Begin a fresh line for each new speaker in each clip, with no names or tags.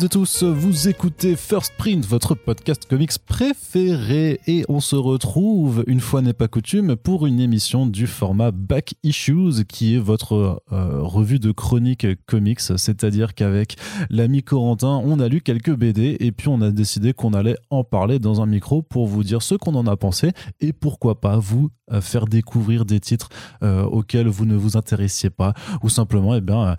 Et tous, vous écoutez First Print, votre podcast comics préféré, et on se retrouve, une fois n'est pas coutume, pour une émission du format Back Issues, qui est votre euh, revue de chronique comics, c'est-à-dire qu'avec l'ami Corentin, on a lu quelques BD, et puis on a décidé qu'on allait en parler dans un micro pour vous dire ce qu'on en a pensé, et pourquoi pas vous euh, faire découvrir des titres euh, auxquels vous ne vous intéressiez pas, ou simplement eh bien,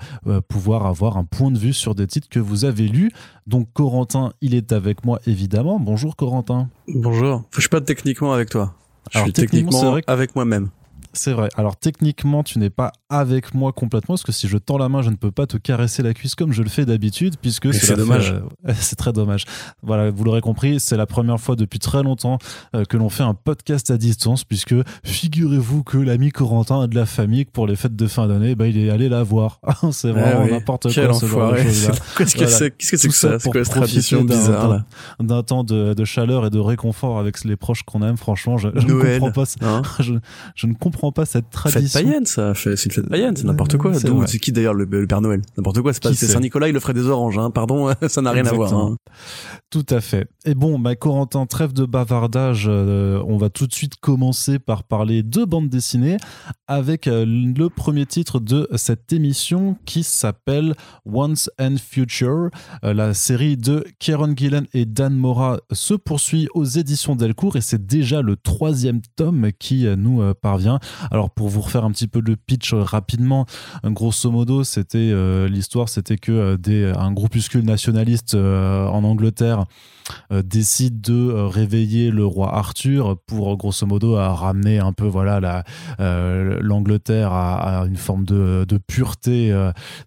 pouvoir avoir un point de vue sur des titres que vous avez lus. Donc Corentin, il est avec moi évidemment. Bonjour Corentin.
Bonjour. Je suis pas techniquement avec toi. Je suis techniquement avec moi-même.
C'est vrai. Alors techniquement, tu n'es pas avec moi complètement parce que si je tends la main, je ne peux pas te caresser la cuisse comme je le fais d'habitude puisque
c'est dommage.
Euh, c'est très dommage. Voilà, vous l'aurez compris, c'est la première fois depuis très longtemps euh, que l'on fait un podcast à distance puisque figurez-vous que l'ami Corentin a de la famille que pour les fêtes de fin d'année, bah, il est allé la voir. c'est vraiment n'importe quoi
ce genre de Qu'est-ce que c'est Qu'est-ce que c'est que ça C'est quoi cette tradition bizarre
D'un temps de, de, chaleur et de réconfort avec les proches qu'on aime. Franchement, je, je ne comprends pas. Hein je, je ne comprends pas cette tradition.
Fête païenne, ça. C'est une fête païenne, c'est n'importe quoi. C'est qui d'ailleurs le, Père Noël? N'importe quoi. C'est pas c'est Saint Nicolas, il le ferait des oranges. Hein. Pardon, ça n'a rien à voir. Hein.
Tout à fait. Et bon, bah, Corentin, trêve de bavardage. Euh, on va tout de suite commencer par parler de bande dessinée avec euh, le premier titre de cette émission qui s'appelle Once and Future. Euh, la série de Kieron Gillen et Dan Mora se poursuit aux éditions Delcourt et c'est déjà le troisième tome qui nous parvient. Alors pour vous refaire un petit peu le pitch rapidement, grosso modo, c'était l'histoire, c'était que des, un groupuscule nationaliste en Angleterre euh, décide de euh, réveiller le roi Arthur pour grosso modo à ramener un peu voilà la euh, l'Angleterre à, une forme de, de pureté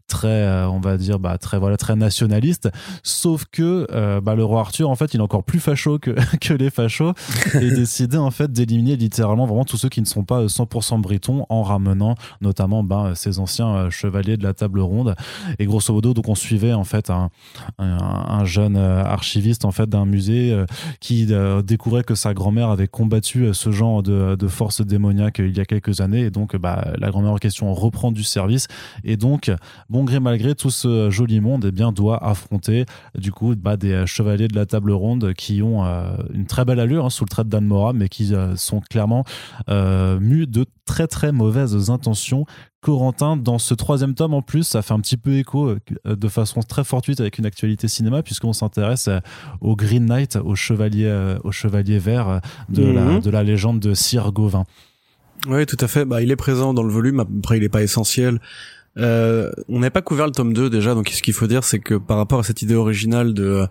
très on va dire bah, très voilà très nationaliste. Sauf que bah, le roi Arthur en fait il est encore plus facho que, que les fachos et décidé en fait d'éliminer littéralement vraiment tous ceux qui ne sont pas 100% britons en ramenant notamment bah, ces anciens chevaliers de la table ronde. Et grosso modo donc on suivait en fait un, un, un jeune archiviste en fait d'un musée euh, qui euh, découvrait que sa grand-mère avait combattu euh, ce genre de, force démoniaque il y a quelques années. Et donc bah, la grand-mère en question reprend du service. Et donc bon gré malgré tout ce joli monde eh bien doit affronter du coup bah, des chevaliers de la table ronde qui ont une très belle allure hein, sous le trait de Dan Mora mais qui sont clairement mus de très très mauvaises intentions Corentin, dans ce troisième tome en plus, ça fait un petit peu écho euh, de façon très fortuite avec une actualité cinéma, puisqu'on s'intéresse euh, au Green Knight, au chevalier, euh, au chevalier vert de, la, mhm. de la légende de Sir Gauvin.
Oui, tout à fait. Bah, il est présent dans le volume. Après, il n'est pas essentiel. on n'avait pas couvert le tome 2 déjà, donc ce qu'il faut dire, c'est que par rapport à cette idée originale de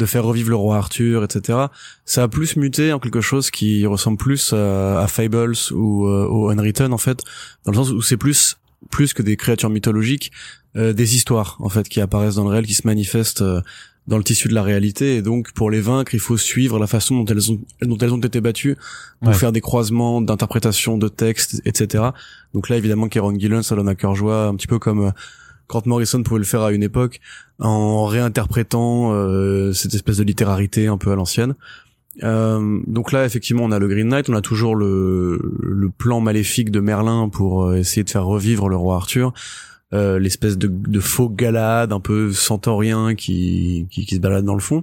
de faire revivre le roi Arthur, etc. Ça a plus muté en quelque chose qui ressemble plus à, Fables ou euh, au Unwritten en fait, dans le sens où c'est plus plus que des créatures mythologiques, euh, des histoires en fait qui apparaissent dans le réel, qui se manifestent euh, dans le tissu de la réalité et donc pour les vaincre il faut suivre la façon dont elles ont dont elles ont été battues pour faire des croisements d'interprétation de textes etc donc là évidemment Kieron Gillen ça donne à cœur joie un petit peu comme Grant Morrison pouvait le faire à une époque en réinterprétant euh, cette espèce de littérarité un peu à l'ancienne. Euh, donc là, effectivement, on a le Green Knight, on a toujours le, le plan maléfique de Merlin pour euh, essayer de faire revivre le roi Arthur, euh, l'espèce de, de, faux galade un peu centaurien qui, qui, qui, se balade dans le fond.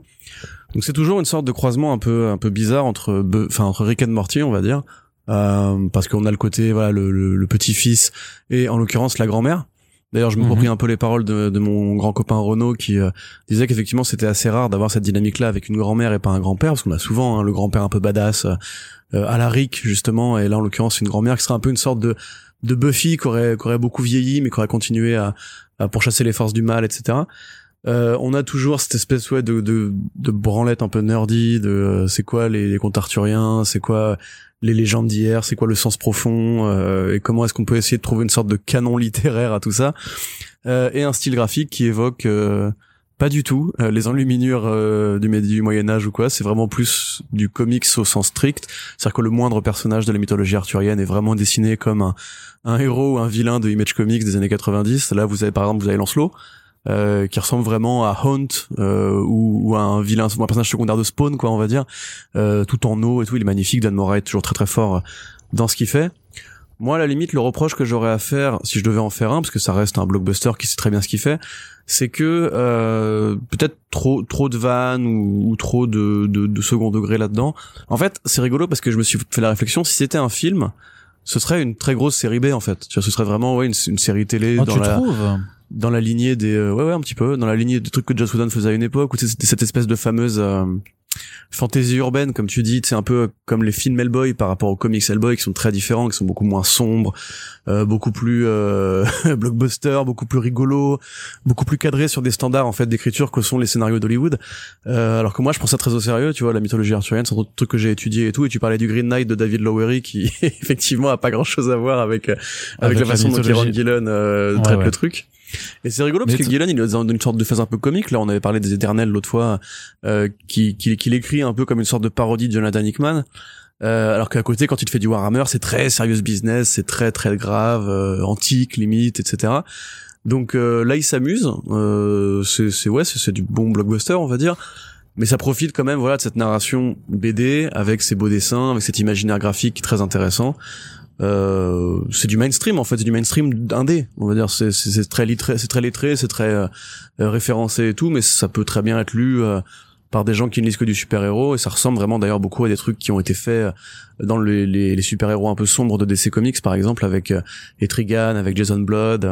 Donc c'est toujours une sorte de croisement un peu un peu bizarre entre enfin entre Rick and Morty, on va dire, euh, parce qu'on a le côté voilà le, le, le petit-fils et en l'occurrence la grand-mère D'ailleurs, je me mmh. un peu les paroles de, de mon grand copain Renaud qui euh, disait qu'effectivement c'était assez rare d'avoir cette dynamique-là avec une grand-mère et pas un grand-père, parce qu'on a souvent hein, le grand-père un peu badass euh, à la Rick justement, et là en l'occurrence une grand-mère qui serait un peu une sorte de de Buffy qui aurait, qui aurait beaucoup vieilli mais qui aurait continué à, à pourchasser les forces du mal, etc. Euh, on a toujours cette espèce ouais de, de, de branlette un peu nerdy de euh, c'est quoi les, les contes arthuriens, c'est quoi les légendes d'hier, c'est quoi le sens profond, euh, et comment est-ce qu'on peut essayer de trouver une sorte de canon littéraire à tout ça, euh, et un style graphique qui évoque euh, pas du tout les enluminures du, du Moyen Âge ou quoi, c'est vraiment plus du comics au sens strict, c'est-à-dire que le moindre personnage de la mythologie arthurienne est vraiment dessiné comme un, un héros ou un vilain de Image Comics des années 90. Là, vous avez par exemple, vous avez Lancelot, euh, qui ressemble vraiment à Hunt euh, ou, ou, à un vilain, un personnage secondaire de Spawn, quoi, on va dire, euh, tout en eau et tout. Il est magnifique. Dan Mora est toujours très très fort dans ce qu'il fait. Moi, à la limite, le reproche que j'aurais à faire, si je devais en faire un, parce que ça reste un blockbuster qui sait très bien ce qu'il fait, c'est que euh, peut-être trop trop de vannes ou, trop de, de, de, second degré là-dedans. En fait, c'est rigolo parce que je me suis fait la réflexion, si c'était un film, ce serait une très grosse série B en fait. Tu vois, ce serait vraiment ouais, une, une série télé
oh,
dans
tu
la
trouves?
Dans la lignée des euh, ouais ouais un petit peu dans la lignée des trucs que Joss Whedon faisait à une époque où c'était cette espèce de fameuse euh, fantaisie urbaine, comme tu dis, c'est un peu comme les films Hellboy par rapport aux comics Hellboy qui sont très différents, qui sont beaucoup moins sombres, euh, beaucoup plus euh, blockbuster, beaucoup plus rigolo, beaucoup plus cadré sur des standards en fait d'écriture que sont les scénarios d'Hollywood. Euh, alors que moi, je prends ça très au sérieux, tu vois, la mythologie arthurienne, c'est un truc que j'ai étudié et tout. Et tu parlais du Green Knight de David Lowery qui effectivement a pas grand chose à voir avec avec, la, façon dont Kieron Gillen traite le truc. Et c'est rigolo parce que Gillen il est dans une sorte de phase un peu comique. Là, on avait parlé des Éternels l'autre fois, euh, qui, qui, qui l'écrit un peu comme une sorte de parodie de Jonathan Hickman. Euh, alors qu'à côté, quand il fait du Warhammer, c'est très serious business, c'est très très grave, euh, antique limite, etc. Donc euh, là, il s'amuse. Euh, c'est ouais, c'est du bon blockbuster, on va dire. Mais ça profite quand même, voilà, de cette narration BD avec ses beaux dessins, avec cet imaginaire graphique très intéressant euh, c'est du mainstream en fait, c'est du mainstream indé. On va dire c'est c'est très lettré, c'est très lettré, c'est très euh, référencé et tout, mais ça peut très bien être lu euh, par des gens qui ne lisent que du super-héros et ça ressemble vraiment d'ailleurs beaucoup à des trucs qui ont été faits euh, dans les, les, les super-héros un peu sombres de DC Comics par exemple avec euh, Etrigan, avec Jason Blood,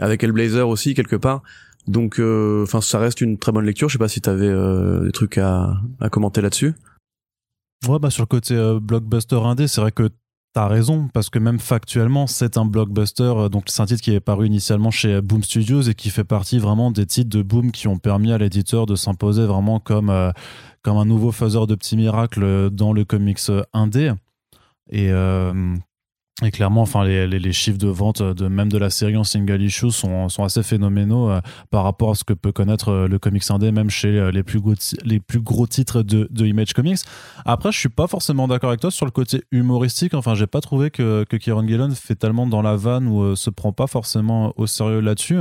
avec Hellblazer aussi quelque part. Donc enfin ça reste une très bonne lecture. Je sais pas si t'avais des trucs à, à commenter là-dessus.
Ouais, bah sur le côté blockbuster indé, c'est vrai que T'as raison, parce que même factuellement, c'est un blockbuster. Euh, donc, c'est un titre qui est paru initialement chez Boom Studios et qui fait partie vraiment des titres de Boom qui ont permis à l'éditeur de s'imposer vraiment comme, euh, comme un nouveau faiseur de petits miracles dans le comics indé. Et, euh, et clairement, enfin, les, les, chiffres de vente de même de la série en single issue sont, sont assez phénoménaux euh, par rapport à ce que peut connaître euh, le comics indé, même chez euh, les plus gros, les plus gros titres de, de Image Comics. Après, je suis pas forcément d'accord avec toi sur le côté humoristique. Enfin, j'ai pas trouvé que, que Kieron Gillen fait tellement dans la vanne ou se prend pas forcément au sérieux là-dessus.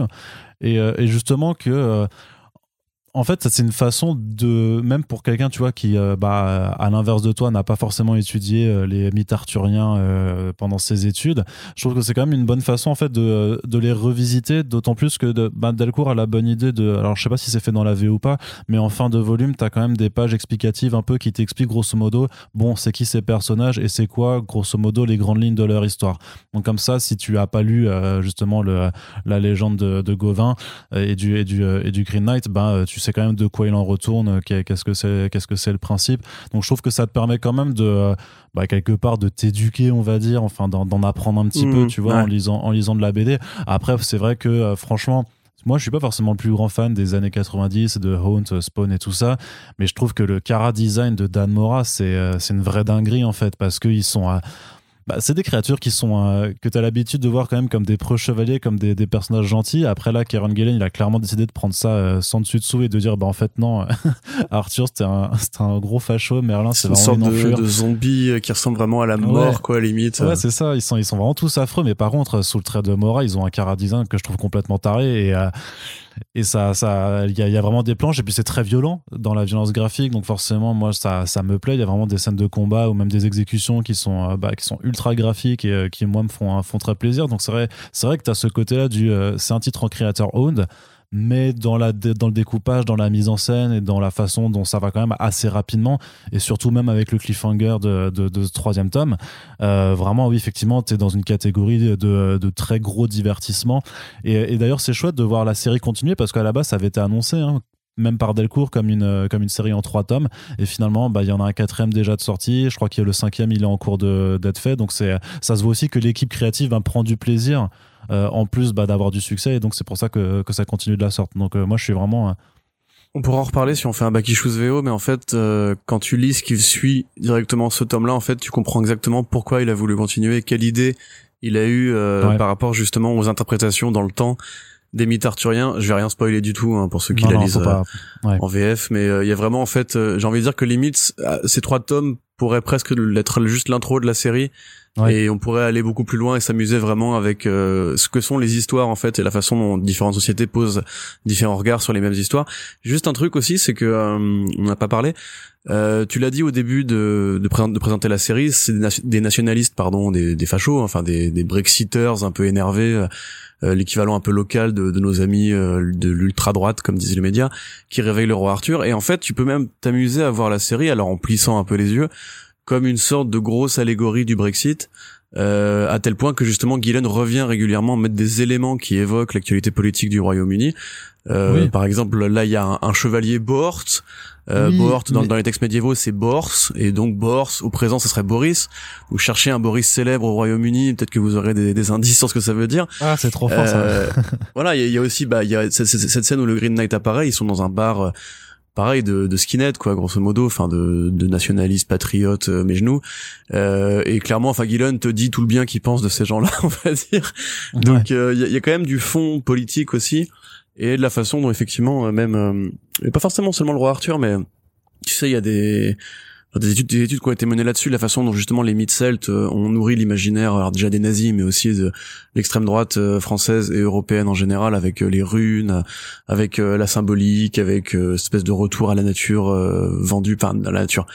Et, justement que en fait, c'est une façon de, même pour quelqu'un, tu vois, qui, euh, bah, à l'inverse de toi, n'a pas forcément étudié euh, les mythes arthuriens euh, pendant ses études. Je trouve que c'est quand même une bonne façon, en fait, de, les revisiter, d'autant plus que de, bah, Delcourt a la bonne idée de, alors je sais pas si c'est fait dans la V ou pas, mais en fin de volume, tu as quand même des pages explicatives un peu qui t'expliquent grosso modo, bon, c'est qui ces personnages et c'est quoi, grosso modo, les grandes lignes de leur histoire. Donc comme ça, si tu as pas lu justement la légende de, Gauvin et du Green Knight, ben, tu sais quand même de quoi il en retourne, euh, qu'est-ce que c'est, qu'est-ce que c'est le principe. Donc je trouve que ça te permet quand même de, euh, bah, quelque part, de t'éduquer, on va dire, enfin d'en, apprendre un petit peu, mmh, tu vois, en lisant, en lisant de la BD. Après, c'est vrai que euh, franchement. Moi, je suis pas forcément le plus grand fan des années 90, de Haunt, Spawn et tout ça, mais je trouve que le cara design de Dan Mora, c'est, c'est une vraie dinguerie en fait, parce qu'ils sont à, bah, c'est des créatures qui sont euh, que tu as l'habitude de voir quand même comme des preux chevaliers, comme des, des, personnages gentils. Après là, Kieron Gillen, il a clairement décidé de prendre ça euh, sans dessus dessous et de dire bah en fait non, Arthur c'était un, un gros facho, Merlin c'est
une sorte de, de zombie euh, qui ressemble vraiment à la mort quoi, à limite.
Ouais, c'est ça. Ils sont ils sont vraiment tous affreux, mais par contre sous le trait de Mora, ils ont un cara design que je trouve complètement taré et et ça ça il y, y, a vraiment des planches et puis c'est très violent dans la violence graphique donc forcément moi ça ça me plaît il y a vraiment des scènes de combat ou même des exécutions qui sont bah, qui sont ultra graphiques et euh, qui moi me font font très plaisir donc c'est vrai vrai que tu as ce côté là du euh, c'est un titre en creator owned mais dans, la, dans le découpage, dans la mise en scène et dans la façon dont ça va quand même assez rapidement, et surtout même avec le cliffhanger de, de, troisième tome, euh, vraiment, oui, effectivement, tu es dans une catégorie de, de très gros divertissement. Et, et d'ailleurs, c'est chouette de voir la série continuer parce qu'à la base, ça avait été annoncé. Hein, même par Delcourt comme une comme une série en trois tomes. Et finalement bah il y en a un quatrième déjà de sortie. Je crois que le cinquième il est en cours d'être fait. Donc c'est ça se voit aussi que l'équipe créative bah, prend du plaisir euh, en plus bah, d'avoir du succès. Et donc c'est pour ça que, que ça continue de la sorte. Donc euh, moi je suis vraiment... Euh,
on pourra en reparler si on fait un back issues VO, mais en fait, quand tu lis ce qui suit directement ce tome-là, en fait, tu comprends exactement pourquoi il a voulu continuer, quelle idée il a eu par rapport justement aux interprétations dans le temps des mythes arthuriens. Je vais rien spoiler du tout hein, pour ceux qui la lisent en VF, mais il y a vraiment en fait, j'ai envie de dire que limite ces trois tomes pourraient presque être juste l'intro de la série Et on pourrait aller beaucoup plus loin et s'amuser vraiment avec euh, ce que sont les histoires en fait et la façon dont différentes sociétés posent différents regards sur les mêmes histoires. Juste un truc aussi, c'est que euh, on n'a pas parlé. Euh, tu l'as dit au début de, de, présenter la série, c'est des, nationalistes, pardon, des, des fachos, enfin des, des brexiteurs un peu énervés, l'équivalent un peu local de, de nos amis de l'ultra droite, comme disaient les médias, qui réveillent le roi Arthur. Et en fait, tu peux même t'amuser à voir la série, alors en plissant un peu les yeux, comme une sorte de grosse allégorie du Brexit, euh, à tel point que justement Gillen revient régulièrement mettre des éléments qui évoquent l'actualité politique du Royaume-Uni. Euh, Par exemple, là il y a un, chevalier Bort. Euh, Bort dans, dans, les textes médiévaux c'est Bors et donc Bors au présent ce serait Boris. Vous cherchez un Boris célèbre au Royaume-Uni, peut-être que vous aurez des, des, indices sur ce que ça veut dire.
Ah c'est trop fort ça. Euh,
voilà, il y, y, a aussi bah il y a cette, cette, scène où le Green Knight apparaît, ils sont dans un bar euh, pareil de, de skinhead quoi grosso modo. Enfin de, de nationaliste patriote euh, mes genoux. Euh, et clairement enfin Gillen te dit tout le bien qu'il pense de ces gens-là on va dire. Donc il euh, y, a, y, a, quand même du fond politique aussi. Et de la façon dont effectivement même et pas forcément seulement le roi Arthur mais tu sais il y a des des études, des études qui ont été menées là-dessus, la façon dont justement les mythes celtes euh, ont nourri l'imaginaire, déjà des nazis, mais aussi de l'extrême droite euh, française et européenne en général, avec euh, les runes, avec la symbolique, avec cette espèce de retour à la nature vendue par la nature,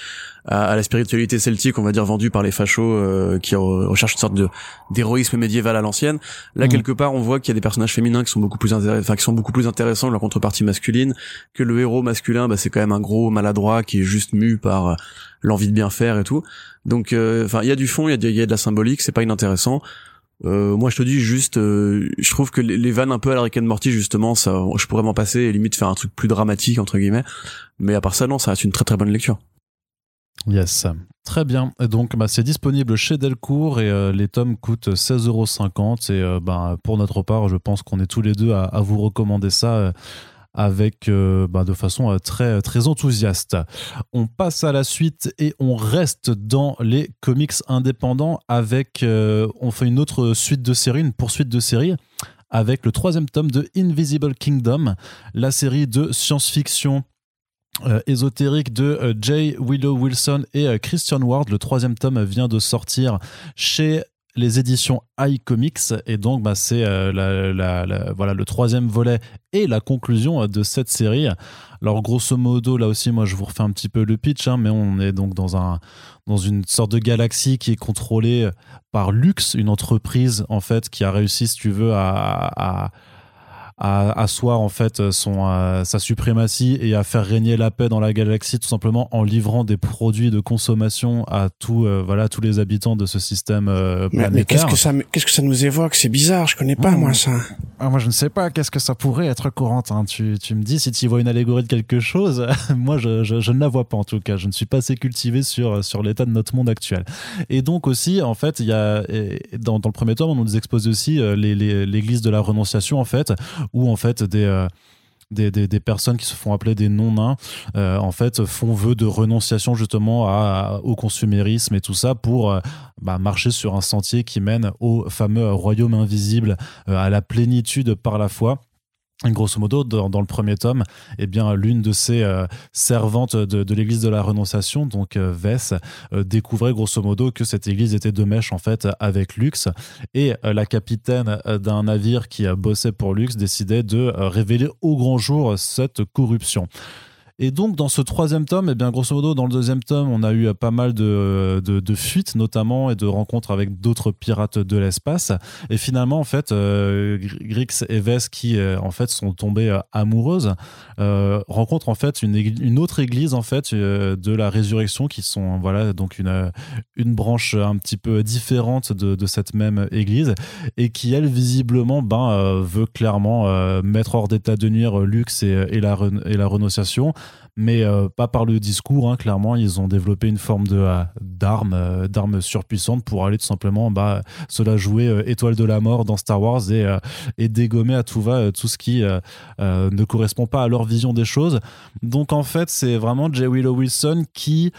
à, la spiritualité celtique, on va dire vendue par les fachos euh, qui recherchent une sorte de d'héroïsme médiéval à l'ancienne. Là, mm. quelque part, on voit qu'il y a des personnages féminins qui sont beaucoup plus enfin qui sont beaucoup plus intéressants que la contrepartie masculine, que le héros masculin, bah, c'est quand même un gros maladroit qui est juste mu par euh, l'envie de bien faire et tout. Donc, euh, enfin, il y a du fond, il y, y a, de la symbolique, c'est pas inintéressant. Euh, moi, je te dis juste, je trouve que les, vannes un peu à la Rick and Morty, justement, ça, je pourrais m'en passer et limite faire un truc plus dramatique entre guillemets. Mais à part ça, non, ça reste une très très bonne lecture.
Yes, très bien. donc, bah, c'est disponible chez Delcourt et euh, les tomes coûtent 16,50€ et euh, bah, pour notre part, je pense qu'on est tous les deux à, vous recommander ça. Euh, avec bah, de façon très très enthousiaste. On passe à la suite et on reste dans les comics indépendants avec on fait une autre suite de série, une poursuite de série avec le troisième tome de Invisible Kingdom, la série de science-fiction euh, ésotérique de euh, Jay Willow Wilson et euh, Christian Ward. Le troisième tome vient de sortir chez les éditions iComics et donc bah, c'est voilà le troisième volet et la conclusion de cette série. Alors grosso modo là aussi moi je vous refais un petit peu le pitch hein, mais on est donc dans un dans une sorte de galaxie qui est contrôlée par Lux, une entreprise en fait qui a réussi si tu veux à à asseoir en fait son euh, sa suprématie et à faire régner la paix dans la galaxie tout simplement en livrant des produits de consommation à tout euh, voilà tous les habitants de ce système euh, planétaire. Mais,
qu'est-ce que ça qu'est-ce que ça nous évoque? C'est bizarre, je connais pas moi ça.
Ah, moi je ne sais pas qu'est-ce que ça pourrait être Corentin? Tu, tu me dis si tu vois une allégorie de quelque chose. moi je, je, je, ne la vois pas en tout cas. Je ne suis pas assez cultivé sur sur l'état de notre monde actuel. Et donc aussi en fait il y a dans, dans le premier tome on nous expose aussi l'église de la renonciation en fait où en fait euh, des, des, des, personnes qui se font appeler des non-nains, euh, en fait, font vœu de renonciation justement à, au consumérisme et tout ça pour euh, bah, marcher sur un sentier qui mène au fameux royaume invisible, à la plénitude par la foi. Grosso modo, dans, le premier tome, eh bien, l'une de ces euh, servantes de, l'église de la Renonciation, donc euh, Vess, euh, découvrait grosso modo que cette église était de mèche en fait avec Lux, et la capitaine d'un navire qui bossait pour Lux décidait de révéler au grand jour cette corruption. Et donc, dans ce troisième tome, et eh bien, grosso modo, dans le deuxième tome, on a eu pas mal de, de, fuites, notamment, et de rencontres avec d'autres pirates de l'espace. Et finalement, en fait, euh, Grix et Vess, qui, euh, en fait, sont tombées euh, amoureuses, rencontrent, en fait, une, une autre église, en fait, de la résurrection, qui sont, voilà, donc une, une branche un petit peu différente de, de cette même église, et qui, elle, visiblement, ben, veut clairement mettre hors d'état de nuire Lux et, et, la, et la renonciation mais euh, pas par le discours. Hein, clairement, ils ont développé une forme de euh, d'armes, euh, d'armes surpuissantes pour aller tout simplement bah, se la jouer étoile de la mort dans Star Wars et, et dégommer à tout va tout ce qui ne correspond pas à leur vision des choses. Donc en fait, c'est vraiment Jay Willow Wilson qui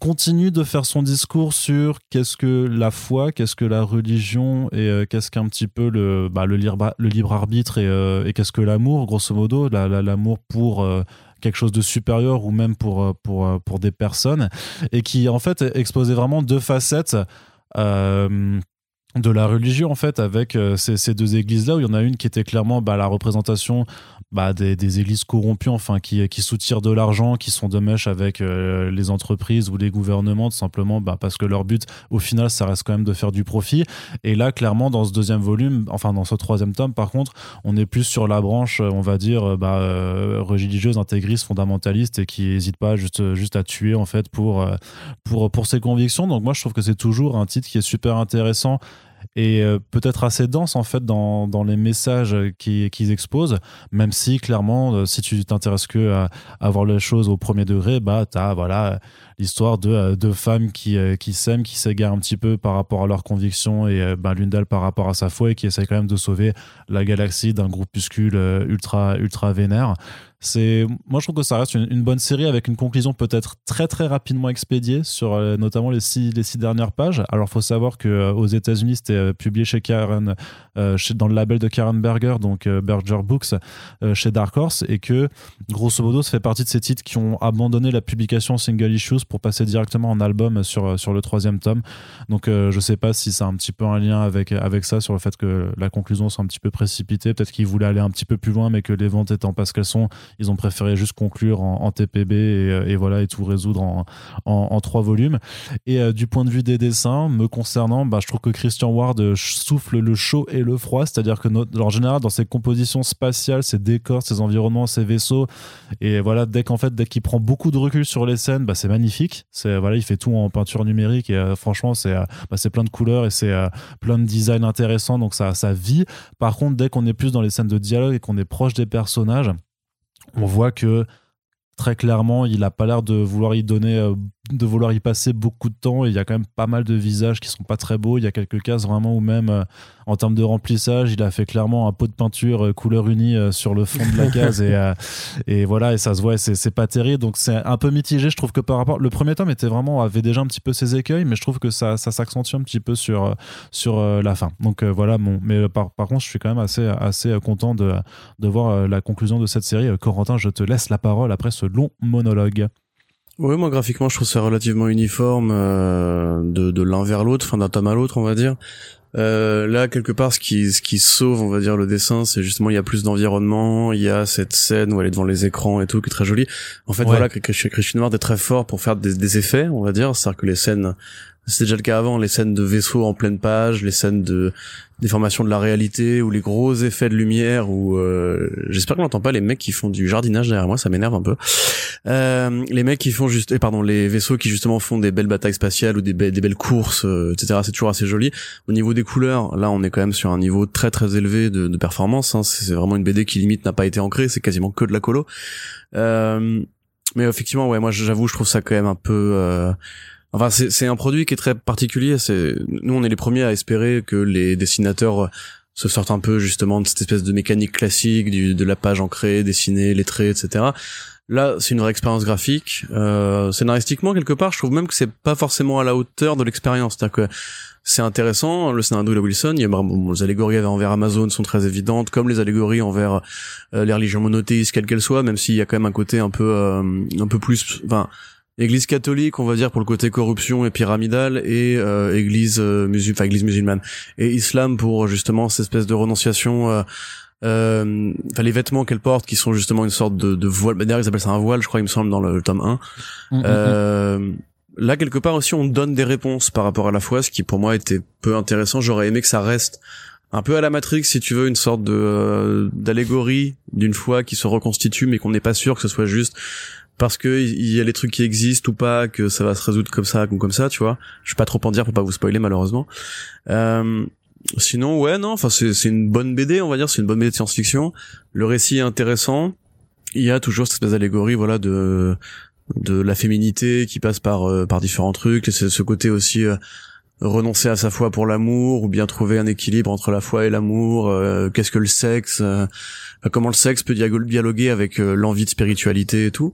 continue de faire son discours sur qu'est-ce que la foi, qu'est-ce que la religion et qu'est-ce qu'un petit peu le, bah, le, libre, arbitre et qu'est-ce que l'amour, grosso modo, l'amour pour quelque chose de supérieur ou même pour, euh, pour, euh, pour des personnes et qui en fait exposait vraiment deux facettes euh, de la religion en fait avec euh, ces, deux églises là où il y en a une qui était clairement bah, la représentation bah, des, églises corrompues enfin qui, qui soutirent de l'argent qui sont de mèche avec euh, les entreprises ou les gouvernements tout simplement bah, parce que leur but au final ça reste quand même de faire du profit. Et là clairement dans ce deuxième volume enfin dans ce troisième tome par contre on est plus sur la branche on va dire bah, euh, religieuse intégriste fondamentaliste et qui n'hésite pas juste, juste à tuer en fait pour, pour, pour ses convictions. Donc moi je trouve que c'est toujours un titre qui est super intéressant et euh, peut-être assez dense en fait dans, dans les messages qu'ils exposent, même si clairement, euh, si tu t'intéresses que à, voir les choses au premier degré, bah t'as voilà l'histoire de euh, deux femmes qui, qui s'aiment, qui s'égarent un petit peu par rapport à leurs convictions et bah, l'une d'elles par rapport à sa foi et qui essaie quand même de sauver la galaxie d'un groupuscule ultra ultra vénère c'est moi je trouve que ça reste une, bonne série avec une conclusion peut-être très très rapidement expédiée sur euh, notamment les six, les six dernières pages. Alors faut savoir que euh, aux États-Unis c'était euh, publié chez Karen chez, dans le label de Karen Berger donc Berger Books chez Dark Horse et que grosso modo ça fait partie de ces titres qui ont abandonné la publication single issues pour passer directement en album sur sur le troisième tome donc je sais pas si c'est un petit peu un lien avec avec ça sur le fait que la conclusion soit un petit peu précipitée peut-être qu'ils voulaient aller un petit peu plus loin mais que les ventes étant pas ce qu'elles sont ils ont préféré juste conclure en, TPB euh, et, voilà et tout résoudre en, en, trois volumes. Et euh, du point de vue des dessins, me concernant, bah, je trouve que Christian Ward euh, souffle le chaud et le froid, c'est-à-dire que en général dans ses compositions spatiales, ses décors, ses environnements, ses vaisseaux, et voilà dès qu'en fait dès qu'il prend beaucoup de recul sur les scènes, bah, c'est magnifique. C'est voilà, il fait tout en peinture numérique et franchement c'est bah, c'est plein de couleurs et c'est plein de design intéressants donc ça ça vit. Par contre dès qu'on est plus dans les scènes de dialogue et qu'on est proche des personnages on voit que très clairement, il a pas l'air de vouloir y donner, euh, de vouloir y passer beaucoup de temps. Il y a quand même pas mal de visages qui sont pas très beaux. Il y a quelques cases vraiment où même euh, en termes de remplissage, il a fait clairement un pot de peinture euh, couleur unie sur le fond de la case et, et voilà et ça se voit. C'est pas terrible. Donc c'est un peu mitigé. Je trouve que par rapport, le premier tome était vraiment avait déjà un petit peu ses écueils, mais je trouve que ça, ça s'accentue un petit peu sur sur la fin. Donc voilà. Bon, mais par, par contre, je suis quand même assez assez content de de voir la conclusion de cette série. Corentin, je te laisse la parole après ce long monologue.
Oui, moi graphiquement, je trouve ça relativement uniforme euh, de, de l'un vers l'autre, enfin d'un tome à l'autre, on va dire. Euh, là, quelque part, ce qui, ce qui sauve, on va dire, le dessin, c'est justement il y a plus d'environnement, il y a cette scène où elle est devant les écrans et tout, qui est très jolie. En fait, voilà, Christian Noir est très fort pour faire des, des effets, on va dire, c'est-à-dire que les scènes c'était déjà le cas avant, les scènes de vaisseaux en pleine page, les scènes de déformation de la réalité ou les gros effets de lumière ou euh, j'espère qu'on n'entend pas les mecs qui font du jardinage derrière moi, ça m'énerve un peu. Euh, les mecs qui font juste, et pardon, les vaisseaux qui justement font des belles batailles spatiales ou des, des belles courses, euh, etc. C'est toujours assez joli. Au niveau des couleurs, là, on est quand même sur un niveau très très élevé de, de performance. Hein. C'est vraiment une BD qui limite n'a pas été ancrée, c'est quasiment que de la colo. Euh, mais effectivement, ouais, moi j'avoue, je trouve ça quand même un peu euh, Enfin, c'est un produit qui est très particulier. Nous, on est les premiers à espérer que les dessinateurs se sortent un peu justement de cette espèce de mécanique classique du, de la page ancrée, dessinée, lettrée, etc. Là, c'est une vraie expérience graphique. Euh, scénaristiquement, quelque part, je trouve même que c'est pas forcément à la hauteur de l'expérience. C'est-à-dire que c'est intéressant. Le scénario de Wilson, il y a les allégories envers Amazon sont très évidentes, comme les allégories envers euh, les religions monothéistes, quelles qu'elles soient, même s'il y a quand même un côté un peu, euh, un peu plus, enfin, Église catholique, on va dire pour le côté corruption et pyramidal, et euh, Église euh, musulmane, enfin Église musulmane, et Islam pour justement cette espèce de renonciation. Euh, euh, enfin les vêtements qu'elle porte qui sont justement une sorte de, de voile bah, d'ailleurs ils appellent ça un voile je crois il me semble dans le, tome 1 mm, mm, mm. euh, là quelque part aussi on donne des réponses par rapport à la foi ce qui pour moi était peu intéressant j'aurais aimé que ça reste un peu à la Matrix si tu veux une sorte de d'allégorie d'une foi qui se reconstitue mais qu'on n'est pas sûr que ce soit juste parce que il y a les trucs qui existent ou pas que ça va se résoudre comme ça ou comme ça tu vois. Je vais pas trop en dire pour pas vous spoiler malheureusement. Euh, sinon ouais non enfin c'est une bonne BD on va dire c'est une bonne BD de science-fiction. Le récit est intéressant. Il y a toujours cette espèce voilà de de la féminité qui passe par euh, par différents trucs. C'est ce côté aussi euh, renoncer à sa foi pour l'amour ou bien trouver un équilibre entre la foi et l'amour euh, qu'est-ce que le sexe euh, comment le sexe peut dialoguer avec euh, l'envie de spiritualité et tout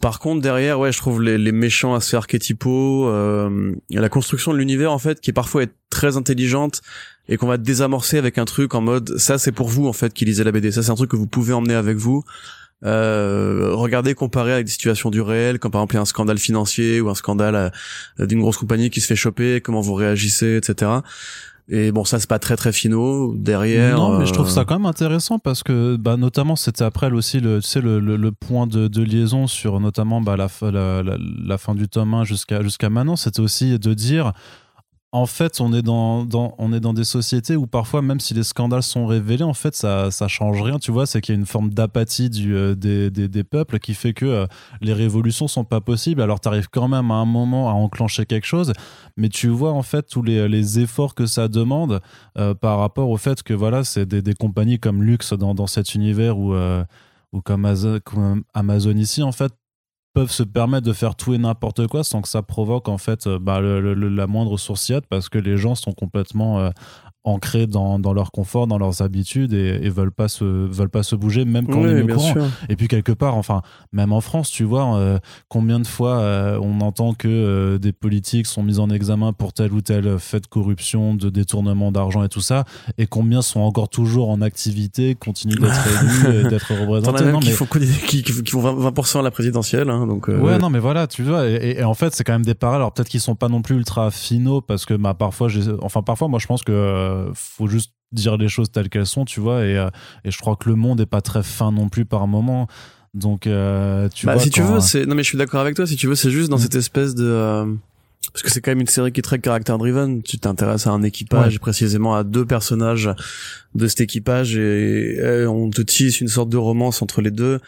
par contre derrière ouais je trouve les, méchants assez archétypaux la construction de l'univers en fait qui parfois est très intelligente et qu'on va désamorcer avec un truc en mode ça c'est pour vous en fait qui lisez la BD ça c'est un truc que vous pouvez emmener avec vous euh, regardez comparer avec des situations du réel, quand par exemple il y a un scandale financier ou un scandale euh, d'une grosse compagnie qui se fait choper, comment vous réagissez, etc. Et bon, ça c'est pas très très finaux derrière.
Non, mais je trouve
euh,
ça quand même intéressant parce que, bah, notamment, c'était après aussi le, tu sais, le, le, le point de, de liaison sur notamment bah, la, fin- la, la, la fin du tome 1 jusqu'à jusqu'à maintenant. C'était aussi de dire. En fait, on est dans, on est dans des sociétés où parfois, même si les scandales sont révélés, en fait, ça, ça change rien. Tu vois, c'est qu'il y a une forme d'apathie euh, des, des, des peuples qui fait que euh, les révolutions sont pas possibles. Alors, tu arrives quand même à un moment à enclencher quelque chose, mais tu vois en fait tous les, les efforts que ça demande euh, par rapport au fait que voilà, c'est des, des compagnies comme Lux dans, dans cet univers ou comme Amazon ici en fait se permettre de faire tout et n'importe quoi sans que ça provoque en fait euh, bah, le- le- la moindre sourcillade parce que les gens sont complètement euh, ancrés dans, dans leur confort, dans leurs habitudes et, et veulent pas se veulent pas se bouger même quand on
oui,
est au courant.
sûr.
Et puis quelque part, enfin, même en France, tu vois, euh, combien de fois euh, on entend que euh, des politiques sont mis en examen pour tel ou tel fait de corruption, de détournement d'argent et tout ça, et combien sont encore toujours en activité, continuent d'être élus, d'être
T'en as
représentés. Non,
qui
mais-
font qui, qui, font 20%, 20% à la présidentielle, hein, donc.
Ouais, non, mais voilà, tu vois, et, et- et en fait, c'est quand même des parallèles. Alors peut-être qu'ils sont pas non plus ultra finaux parce que, bah, parfois, enfin, parfois, moi, je pense que faut juste dire les choses telles qu'elles sont, tu vois, et, euh, et je crois que le monde est pas très fin non plus par moment. Donc, euh, tu
bah,
vois,
si tu veux, c'est non mais je suis d'accord avec toi. Si tu veux, c'est juste dans
Mm.
cette espèce de euh, parce que c'est quand même une série qui est très caractère driven. Tu t'intéresses à un équipage,
Ouais.
précisément à deux personnages de cet équipage, et, et on te tisse une sorte de romance entre les deux,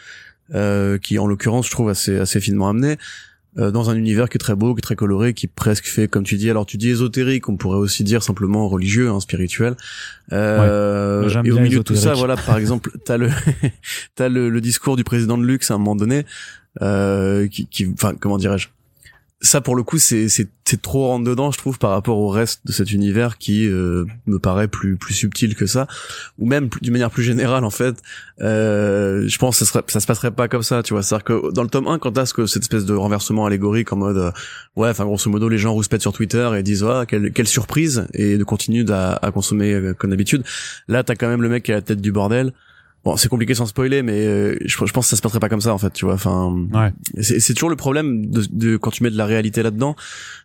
euh, qui en l'occurrence je trouve assez assez finement amené. Euh, dans un univers qui est très beau, qui est très coloré, qui presque fait, comme tu dis, alors tu dis ésotérique, on pourrait aussi dire simplement religieux, hein, spirituel. Euh, et au milieu de tout ça, voilà, par exemple, t'as le, t'as le, le discours du président de Lux à un moment donné, euh, qui, qui, enfin, comment dirais-je Ça, pour le coup, c'est, c'est, c'est trop rentre dedans, je trouve, par rapport au reste de cet univers qui euh, me paraît plus, plus subtil que ça, ou même d'une manière plus générale, en fait. Euh, je pense que ça, serait, se passerait pas comme ça, tu vois. C'est-à-dire que dans le tome 1, quand t'as ce que cette espèce de renversement allégorique en mode, euh, ouais, enfin, grosso modo, les gens rouspètent sur Twitter et disent, ah, quelle, quelle surprise, et de continuer à, à consommer euh, comme d'habitude. Là, t'as quand même le mec qui a la tête du bordel. Bon, c'est compliqué sans spoiler, mais euh, je, je pense que ça se passerait pas comme ça en fait, tu vois. Enfin,
Ouais.
c'est toujours le problème de, de quand tu mets de la réalité là-dedans.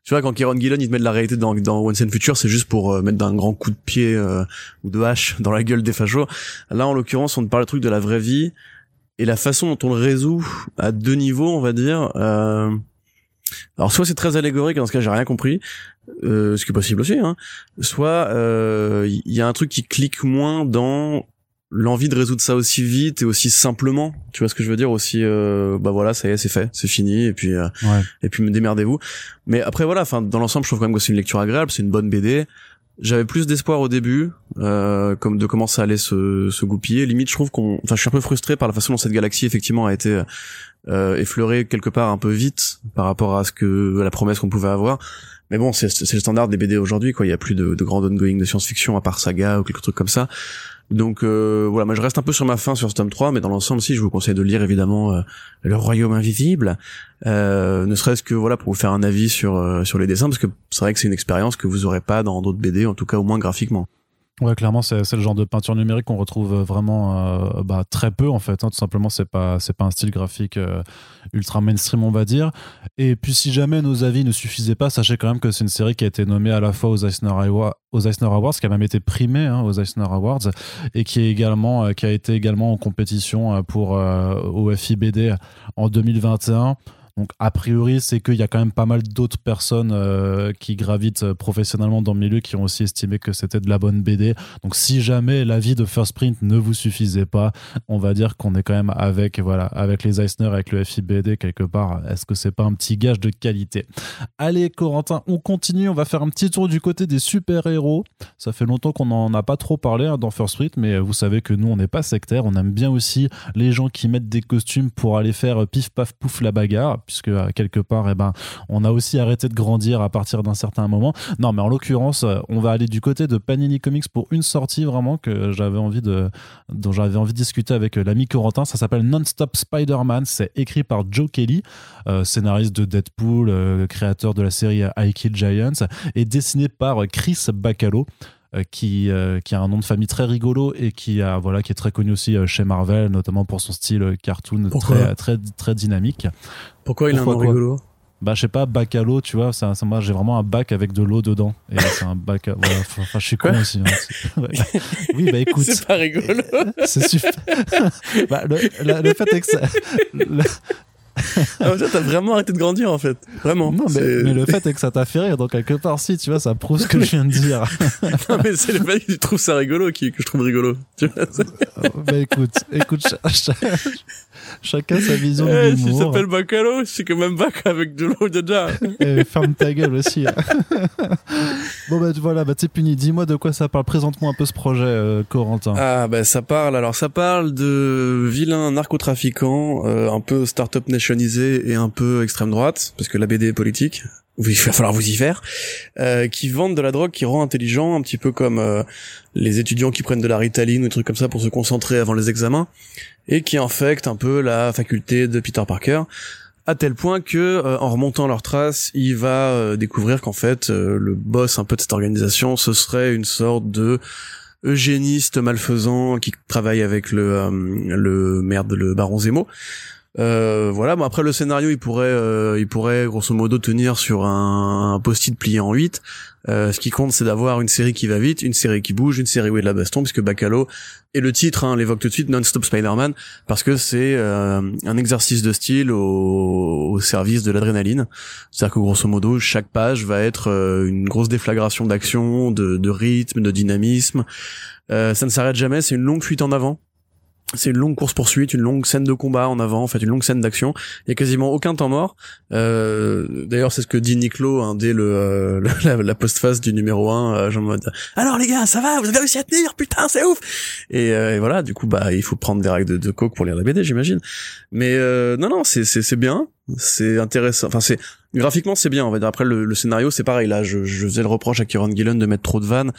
Tu vois, quand Kieron Gillen il te met de la réalité dans dans Once and Future, c'est juste pour euh, mettre d'un grand coup de pied euh, ou de hache dans la gueule des fachos. Là, en l'occurrence, on te parle le truc de la vraie vie et la façon dont on le résout à deux niveaux, on va dire. Euh... Alors, soit c'est très allégorique, dans ce cas, j'ai rien compris, euh, ce qui est possible aussi. Hein. Soit euh, il y a un truc qui clique moins dans l'envie de résoudre ça aussi vite et aussi simplement. Tu vois ce que je veux dire aussi euh, bah voilà ça y est c'est fait c'est fini et puis euh,
Ouais.
et puis me démerdez-vous. Mais après voilà enfin dans l'ensemble je trouve quand même que c'est une lecture agréable c'est une bonne BD j'avais plus d'espoir au début euh, comme de comment ça allait se, se goupiller. Limite je trouve qu'on enfin je suis un peu frustré par la façon dont cette galaxie effectivement a été euh, effleurée quelque part un peu vite par rapport à ce que à la promesse qu'on pouvait avoir. Mais bon c'est c'est le standard des BD aujourd'hui quoi. Il y a plus de, de grand ongoing de science-fiction à part Saga ou quelque truc comme ça donc euh, voilà, moi je reste un peu sur ma fin sur ce tome 3, mais dans l'ensemble si je vous conseille de lire évidemment euh, Le Royaume Invisible, euh, ne serait-ce que voilà pour vous faire un avis sur euh, sur les dessins, parce que c'est vrai que c'est une expérience que vous aurez pas dans d'autres BD, en tout cas au moins graphiquement.
Ouais, clairement, c'est le genre de peinture numérique qu'on retrouve vraiment euh, bah, très peu en fait. hein. Tout simplement, c'est pas pas un style graphique euh, ultra mainstream, on va dire. Et puis, si jamais nos avis ne suffisaient pas, sachez quand même que c'est une série qui a été nommée à la fois aux Eisner, Awards, qui a même été primée hein, aux Eisner Awards, et qui est également euh, qui a été également en compétition pour au FIBD en 2021. Donc, a priori, c'est qu'il y a quand même pas mal d'autres personnes euh, qui gravitent euh, professionnellement dans le milieu qui ont aussi estimé que c'était de la bonne BD. Donc, si jamais l'avis de First Print ne vous suffisait pas, on va dire qu'on est quand même avec, les Eisner, avec le FIBD quelque part. Est-ce que c'est pas un petit gage de qualité? Allez, Corentin, on continue. On va faire un petit tour du côté des super-héros. Ça fait longtemps qu'on n'en a pas trop parlé hein, dans First Print, mais vous savez que nous, on n'est pas sectaire. On aime bien aussi les gens qui mettent des costumes pour aller faire pif paf pouf la bagarre, puisque euh, quelque part, eh ben, on a aussi arrêté de grandir à partir d'un certain moment. Non, mais en l'occurrence, euh, on va aller du côté de Panini Comics pour une sortie vraiment que j'avais envie de, dont j'avais envie de discuter avec euh, l'ami Corentin. Ça s'appelle Non-Stop Spider-Man. C'est écrit par Joe Kelly, scénariste de Deadpool, créateur de la série I Kill Giants, et dessiné par Chris Bacalo. Euh, qui, euh, qui a un nom de famille très rigolo et qui, a, voilà, qui est très connu aussi euh, chez Marvel, notamment pour son style cartoon
Pourquoi
très, très, très dynamique.
Pourquoi il a un
Pourquoi
nom rigolo?
Bah, je sais pas, bac à l'eau, tu vois, ça, ça, moi j'ai vraiment un bac avec de l'eau dedans. Et c'est un bac. à- voilà, enfin, enfin, je suis con aussi. hein. Oui, bah écoute,
C'est pas rigolo.
c'est super. bah, le, la- le fait est que ça. le-
Ah, toi, T'as vraiment arrêté de grandir en fait. Vraiment.
non, mais, le fait est que ça t'a fait rire, donc quelque part, si, tu vois, ça prouve ce que je viens de dire.
Non, mais c'est le fait que tu trouves ça rigolo qui, que je trouve rigolo. Tu vois, c'est-
bah écoute, écoute, cha- cha- chacun sa vision de
Eh, S'il
l'humour.
s'appelle Bacalo, c'est quand même bac avec de l'eau déjà.
Et ferme ta gueule aussi. bon bah voilà, bah t'es puni. Dis-moi de quoi ça parle. Présente-moi un peu ce projet, euh, Corentin.
Ah bah ça parle alors ça parle de vilains narcotrafiquants euh, un peu start-up et un peu extrême droite parce que la BD est politique. Il va falloir vous y faire. Euh, qui vendent de la drogue qui rend intelligent, un petit peu comme euh, les étudiants qui prennent de la Ritaline ou des trucs comme ça pour se concentrer avant les examens, et qui infectent un peu la faculté de Peter Parker, à tel point que euh, en remontant leurs traces, il va euh, découvrir qu'en fait euh, le boss un peu de cette organisation, ce serait une sorte de eugéniste malfaisant qui travaille avec le euh, le merde le baron Zemo. Euh, voilà, bon après le scénario, il pourrait euh, il pourrait grosso modo tenir sur un, post-it plié en 8. Euh, ce qui compte, c'est d'avoir une série qui va vite, une série qui bouge, une série où il y a de la baston, puisque Bacalo et le titre hein, l'évoque tout de suite, Non-Stop Spider-Man, parce que c'est euh, un exercice de style au, au service de l'adrénaline. C'est-à-dire que grosso modo, chaque page va être euh, une grosse déflagration d'action, de, de rythme, de dynamisme. Ça ne s'arrête jamais, c'est une longue fuite en avant. C'est une longue course poursuite, une longue scène de combat en avant, en fait une longue scène d'action. Il y a quasiment aucun temps mort. Euh, D'ailleurs, c'est ce que dit Niclo hein, dès le, euh, la, la postface du numéro 1, euh, genre en mode alors les gars, ça va, vous avez réussi à tenir, putain, c'est ouf. Et, euh, et voilà, du coup, bah il faut prendre des règles de, de coke pour lire la BD, j'imagine. Mais euh, non, non, c'est c'est bien, c'est intéressant. Enfin, c'est graphiquement c'est bien. Va dire après le, le scénario, c'est pareil. Là, je, je faisais le reproche à Kieron Gillen de mettre trop de vannes.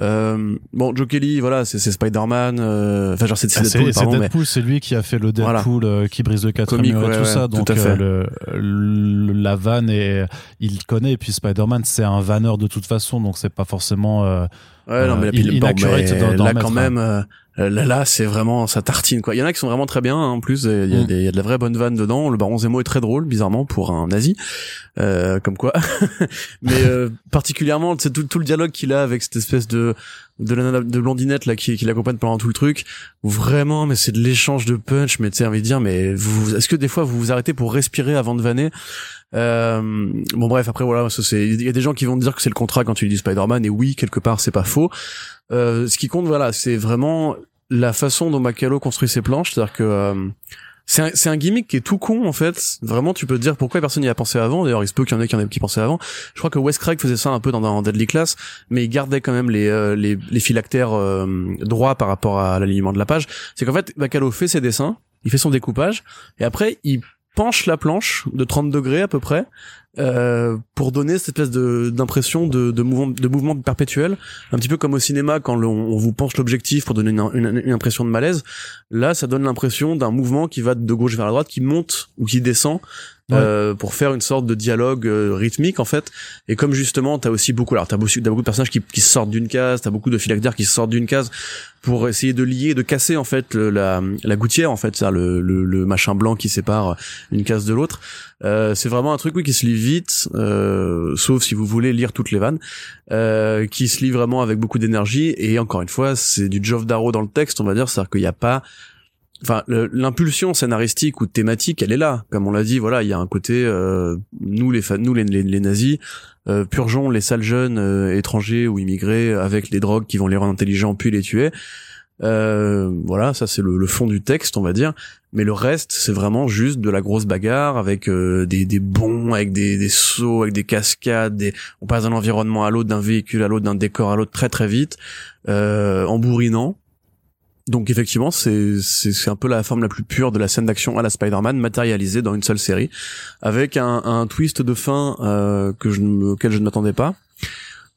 Euh, bon, Joe Kelly, voilà, c'est Spider-Man. euh, Enfin, genre c'est
Ah, c'est
Deadpool,
c'est
mais
Deadpool, c'est lui qui a fait le
Voilà.
Deadpool euh, qui brise le 4
Comique,
murs et
ouais,
tout
ouais,
ça.
tout
Donc
fait.
euh, le, le- la vanne et il connaît. Et puis Spider-Man, c'est un vanneur de toute façon, donc c'est pas forcément. Euh,
Ouais, non, mais
Euh,
la pile
in-
bon,
inaccurate
là, quand
hein.
même, euh, là, là, c'est vraiment, ça tartine, quoi. Il y en a qui sont vraiment très bien, hein, en plus, il y, a
Mm.
des- il y a de la vraie bonne vanne dedans. Le Baron Zemo est très drôle, bizarrement, pour un nazi. Euh, comme quoi. mais, euh, particulièrement, c'est tout, tout le dialogue qu'il a avec cette espèce de, de, la de blondinette, là, qui, qui l'accompagne pendant tout le truc. Vraiment, mais c'est de l'échange de punch, mais tu sais, envie de dire, mais vous, est-ce que des fois vous vous arrêtez pour respirer avant de vanner? Euh, bon bref après voilà c'est il y a des gens qui vont dire que c'est le contrat quand tu dis Spider-Man et oui quelque part c'est pas faux euh, ce qui compte voilà c'est vraiment la façon dont Macalo construit ses planches c'est-à-dire que euh, c'est un, c'est un gimmick qui est tout con en fait. Vraiment tu peux te dire pourquoi personne n'y a pensé avant. D'ailleurs il se peut qu'il y en ait qui en aient qui pensaient avant. Je crois que Wes Craig faisait ça un peu dans, Deadly Class mais il gardait quand même les euh, les, les phylactères euh, droits par rapport à l'alignement de la page. C'est qu'en fait Macalo fait ses dessins il fait son découpage et après il penche la planche de 30 degrés à peu près euh, pour donner cette espèce de d'impression de, de mouvement de mouvement perpétuel. Un petit peu comme au cinéma quand on, vous penche l'objectif pour donner une, une- une impression de malaise. Là ça donne l'impression d'un mouvement qui va de gauche vers la droite qui monte ou qui descend Euh, pour faire une sorte de dialogue euh, rythmique en fait. Et comme justement t'as aussi beaucoup alors t'as beaucoup, de personnages qui, qui sortent d'une case t'as beaucoup de phylactères qui sortent d'une case pour essayer de lier de casser en fait le- la, la gouttière en fait ça le, le, le machin blanc qui sépare une case de l'autre. Euh, c'est vraiment un truc oui qui se lit vite euh, sauf si vous voulez lire toutes les vannes euh, qui se lit vraiment avec beaucoup d'énergie. Et encore une fois c'est du Geoff Darrow dans le texte on va dire. C'est à dire qu'il n'y a pas enfin l'impulsion scénaristique ou thématique elle est là. Comme on l'a dit voilà il y a un côté euh, nous les nous les, les, nazis euh, purgeons les sales jeunes euh, étrangers ou immigrés avec les drogues qui vont les rendre intelligents puis les tuer. Euh, voilà ça c'est le, le fond du texte on va dire. Mais le reste c'est vraiment juste de la grosse bagarre avec euh, des, des bonds avec des, des sauts avec des cascades des... on passe d'un environnement à l'autre d'un véhicule à l'autre d'un décor à l'autre très très vite euh, en bourrinant donc effectivement, c'est c'est un peu la forme la plus pure de la scène d'action à la Spider-Man matérialisée dans une seule série, avec un, un twist de fin euh, que je auquel je ne m'attendais pas.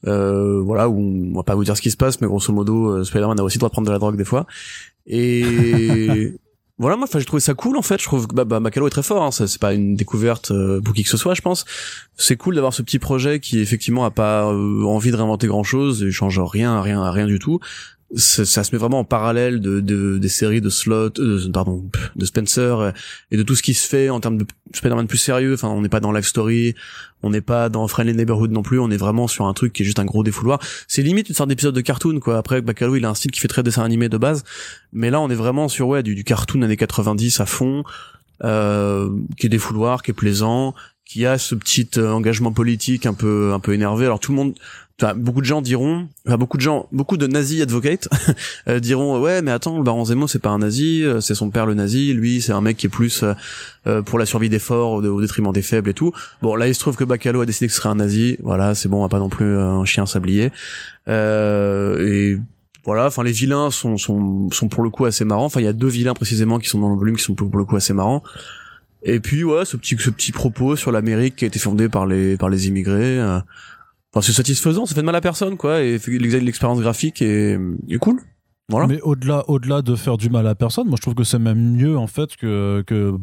Euh, voilà, où on va pas vous dire ce qui se passe, mais grosso modo, euh, Spider-Man a aussi le droit de prendre de la drogue des fois. Et voilà, moi, enfin, j'ai trouvé ça cool en fait. Je trouve que bah, bah Bacalo est très fort. Hein. C'est pas une découverte euh, pour qui que ce soit, je pense. C'est cool d'avoir ce petit projet qui effectivement a pas euh, envie de réinventer grand chose et change rien, rien, rien du tout ça se met vraiment en parallèle de, de des séries de Slot, euh, pardon, de Spencer euh, et de tout ce qui se fait en termes de Spider-Man plus sérieux. Enfin, on n'est pas dans Life Story, on n'est pas dans Friendly Neighborhood non plus. On est vraiment sur un truc qui est juste un gros défouloir. C'est limite une sorte d'épisode de cartoon quoi. Après, Bacalo il a un style qui fait très dessin animé de base, mais là on est vraiment sur ouais du, du cartoon années 90 à fond, euh, qui est défouloir, qui est plaisant, qui a ce petit euh, engagement politique un peu un peu énervé. Alors tout le monde Enfin, beaucoup de gens diront, enfin, beaucoup de gens, beaucoup de nazis advocates euh, diront ouais mais attends le baron Zemo c'est pas un nazi, euh, c'est son père le nazi, lui c'est un mec qui est plus euh, pour la survie des forts au, détriment des faibles et tout. Bon là il se trouve que Bacalo a décidé que ce serait un nazi, voilà c'est bon, on va pas non plus un chien sablier. et voilà, enfin les vilains sont, sont sont pour le coup assez marrants. Enfin il y a deux vilains précisément qui sont dans le volume qui sont pour, le coup assez marrants. Et puis ouais, ce petit ce petit propos sur l'Amérique qui a été fondé par les par les immigrés c'est satisfaisant, ça fait de mal à personne, quoi, et l'expérience graphique est, cool. Voilà.
Mais au-delà, au-delà de faire du mal à personne, moi je trouve que c'est même mieux en fait que, que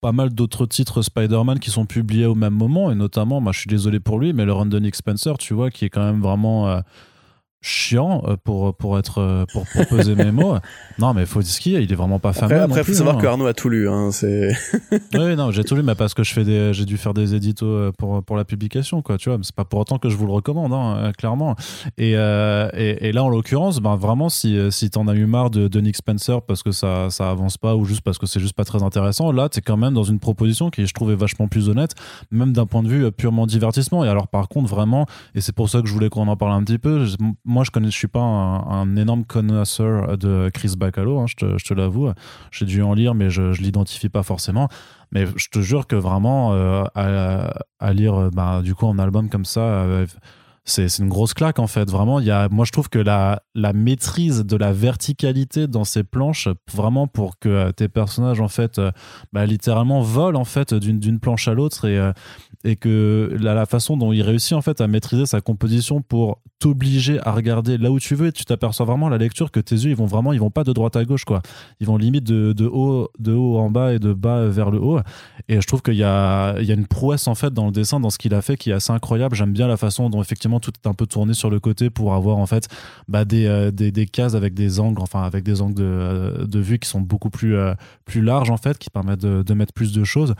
pas mal d'autres titres Spider-Man qui sont publiés au même moment, et notamment, moi je suis désolé pour lui, mais le Nick Spencer, tu vois, qui est quand même vraiment euh, chiant euh, pour pour être euh, pour, pour peser mes mots. Non, mais faut dire ce qu'il il est vraiment pas fameux.
Après,
il
faut savoir hein. que Arnaud a tout lu. Hein, c'est.
oui, non, j'ai tout lu, mais parce que je fais des, j'ai dû faire des éditos euh, pour pour la publication, quoi. Tu vois, c'est pas pour autant que je vous le recommande, hein, clairement. Et, et, et là, en l'occurrence, ben vraiment, si si t'en as eu marre de, de, Nick Spencer parce que ça ça avance pas ou juste parce que c'est juste pas très intéressant, là, t'es quand même dans une proposition qui je trouvais vachement plus honnête, même d'un point de vue purement divertissement. Et alors, par contre, vraiment, et c'est pour ça que je voulais qu'on en parle un petit peu. Moi, je connais, je suis pas un, énorme connaisseur de Chris Bacalo, hein, je te, l'avoue. J'ai dû en lire, mais je, je l'identifie pas forcément. Mais je te jure que vraiment, euh, à, lire, bah, du coup, en album comme ça, euh, c'est une grosse claque en fait. Vraiment, il y a, moi je trouve que la, la maîtrise de la verticalité dans ces planches, vraiment pour que euh, tes personnages en fait, bah, littéralement volent en fait d'une planche à l'autre et, et que la, façon dont il réussit en fait à maîtriser sa composition pour t'obliger à regarder là où tu veux et tu t'aperçois vraiment la lecture que tes yeux ils vont vraiment ils vont pas de droite à gauche quoi. Ils vont limite de, de haut de haut en bas et de bas vers le haut. Et je trouve qu'il y a y a une prouesse en fait dans le dessin dans ce qu'il a fait qui est assez incroyable. J'aime bien la façon dont effectivement tout est un peu tourné sur le côté pour avoir en fait bah, des, euh, des, des, cases avec des angles enfin avec des angles de, euh, de vue qui sont beaucoup plus euh, plus larges en fait qui permettent de, de mettre plus de choses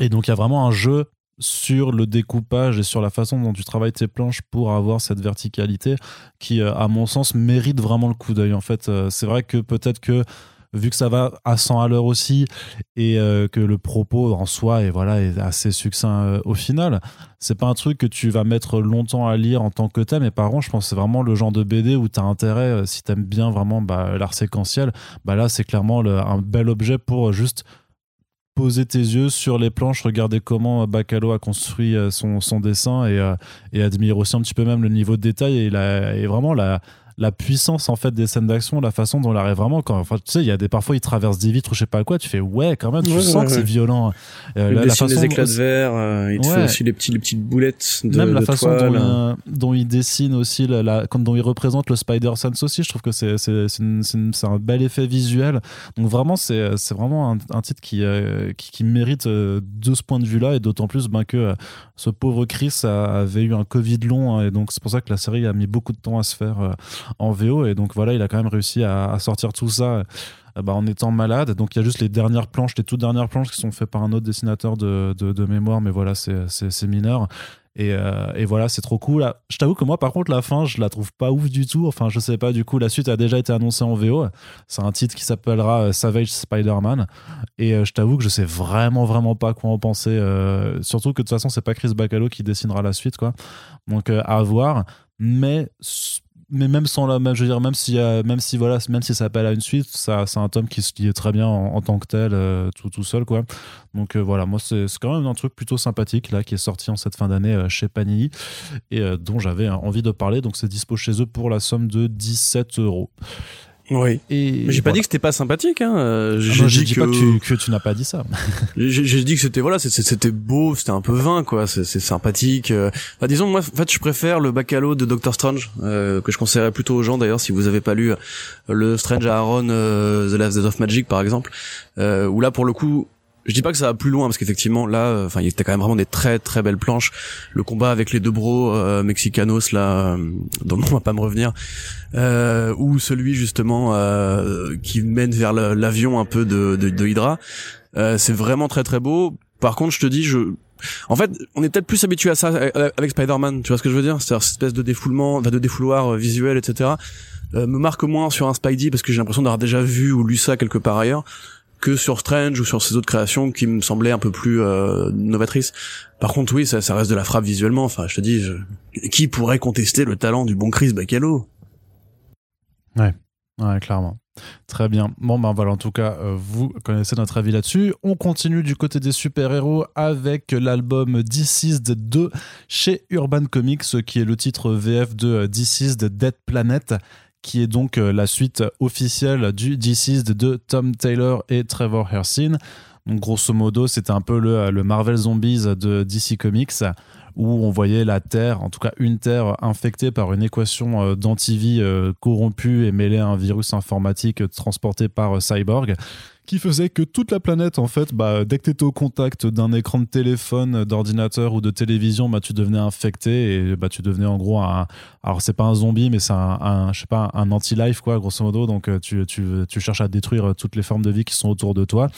et donc il y a vraiment un jeu sur le découpage et sur la façon dont tu travailles tes planches pour avoir cette verticalité qui, à mon sens, mérite vraiment le coup d'œil. En fait, c'est vrai que peut-être que vu que ça va à 100 à l'heure aussi et euh, que le propos en soi est voilà assez succinct au final c'est pas un truc que tu vas mettre longtemps à lire en tant que thème mais par contre je pense que c'est vraiment le genre de BD où tu as intérêt si tu aimes bien vraiment bah, l'art séquentiel bah là c'est clairement un bel objet pour juste poser tes yeux sur les planches, regarder comment Bacalo a construit euh, son, dessin et, euh, et admire aussi un petit peu même le niveau de détail et, et vraiment la, la puissance en fait des scènes d'action, la façon dont il arrive vraiment quand enfin tu sais il y a des parfois il traverse des vitres ou je sais pas quoi, tu fais ouais quand même tu sens que c'est violent.
Euh, il la, dessine des éclats de verre, euh, il te fait aussi les petits les petites boulettes de
même la
de
façon dont, il, dont, il, dessine aussi la, la quand dont il représente le Spider Sense aussi, je trouve que c'est c'est c'est un bel effet visuel. Donc vraiment c'est c'est vraiment un, un, titre qui, euh, qui, qui mérite euh, de ce point de vue là et d'autant plus ben que euh, ce pauvre Chris avait eu un Covid long hein, et donc c'est pour ça que la série a mis beaucoup de temps à se faire en VO. Et donc voilà, il a quand même réussi à, sortir tout ça. Euh, bah, en étant malade. Donc il y a juste les dernières planches, les toutes dernières planches qui sont faites par un autre dessinateur de, de, mémoire, mais voilà, c'est mineur. Et, euh, et, voilà, c'est trop cool. Je t'avoue que moi, par contre, la fin, je la trouve pas ouf du tout. Enfin, je sais pas, du coup, la suite a déjà été annoncée en VO. C'est un titre qui s'appellera euh, Savage Spider-Man. Et je t'avoue que je sais vraiment, vraiment pas quoi en penser. surtout que de toute façon, c'est pas Chris Bacalo qui dessinera la suite, quoi. Donc, à voir. Mais mais même sans la je veux dire même si même si voilà même si ça appelle à une suite ça c'est un tome qui se lit très bien en, tant que tel euh, tout tout seul quoi. Donc euh, voilà moi c'est quand même un truc plutôt sympathique là qui est sorti en cette fin d'année euh, chez Panini et dont j'avais envie de parler. Donc c'est dispo chez eux pour la somme de 17 euros
Oui.
Et j'ai pas dit que c'était pas sympathique. Hein.
Euh, ah j'ai dit dis pas que tu, que tu n'as pas dit ça.
j'ai dit que c'était voilà, c'était beau, c'était un peu vain quoi. C'est sympathique. Euh. Enfin, disons moi, en fait, je préfère le Bacalo de Doctor Strange euh, que je conseillerais plutôt aux gens d'ailleurs si vous avez pas lu le Strange Aaron The Last Days of Magic par exemple, où là pour le coup je dis pas que ça va plus loin parce qu'effectivement là euh, enfin il y était quand même vraiment des très très belles planches. Le combat avec les deux bros euh, mexicanos là euh, dont on va pas me revenir euh, ou celui justement euh, qui mène vers l'avion un peu de, de, de Hydra c'est vraiment très très beau. Par contre je te dis je en fait, on est peut-être plus habitué à ça avec Spider-Man, tu vois ce que je veux dire? C'est-à-dire cette espèce de défoulement, de défouloir visuel, etc. me marque moins sur un Spidey parce que j'ai l'impression d'avoir déjà vu ou lu ça quelque part ailleurs que sur Strange ou sur ses autres créations qui me semblaient un peu plus euh, novatrices. Par contre, oui, ça, reste de la frappe visuellement. Enfin, je te dis, qui pourrait contester le talent du bon Chris Bacalo?
Ouais, ouais, clairement. Très bien. Bon, ben voilà, en tout cas, euh, vous connaissez notre avis là-dessus. On continue du côté des super-héros avec l'album Deceased 2 chez Urban Comics, qui est le titre VF de Deceased Dead Planet, qui est donc euh, la suite officielle du Deceased de Tom Taylor et Trevor Hersin. Donc grosso modo, c'était un peu le, le, Marvel Zombies de DC Comics où on voyait la Terre, en tout cas une Terre infectée par une équation euh, d'antivie euh, corrompue et mêlée à un virus informatique transporté par Cyborg qui faisait que toute la planète, en fait, bah, dès que tu étais au contact d'un écran de téléphone, d'ordinateur ou de télévision, bah, tu devenais infecté et bah, tu devenais en gros un. Alors, c'est pas un zombie, mais c'est un, je sais pas, un anti-life, quoi, grosso modo. Donc, euh, tu, tu, tu, cherches à détruire toutes les formes de vie qui sont autour de toi.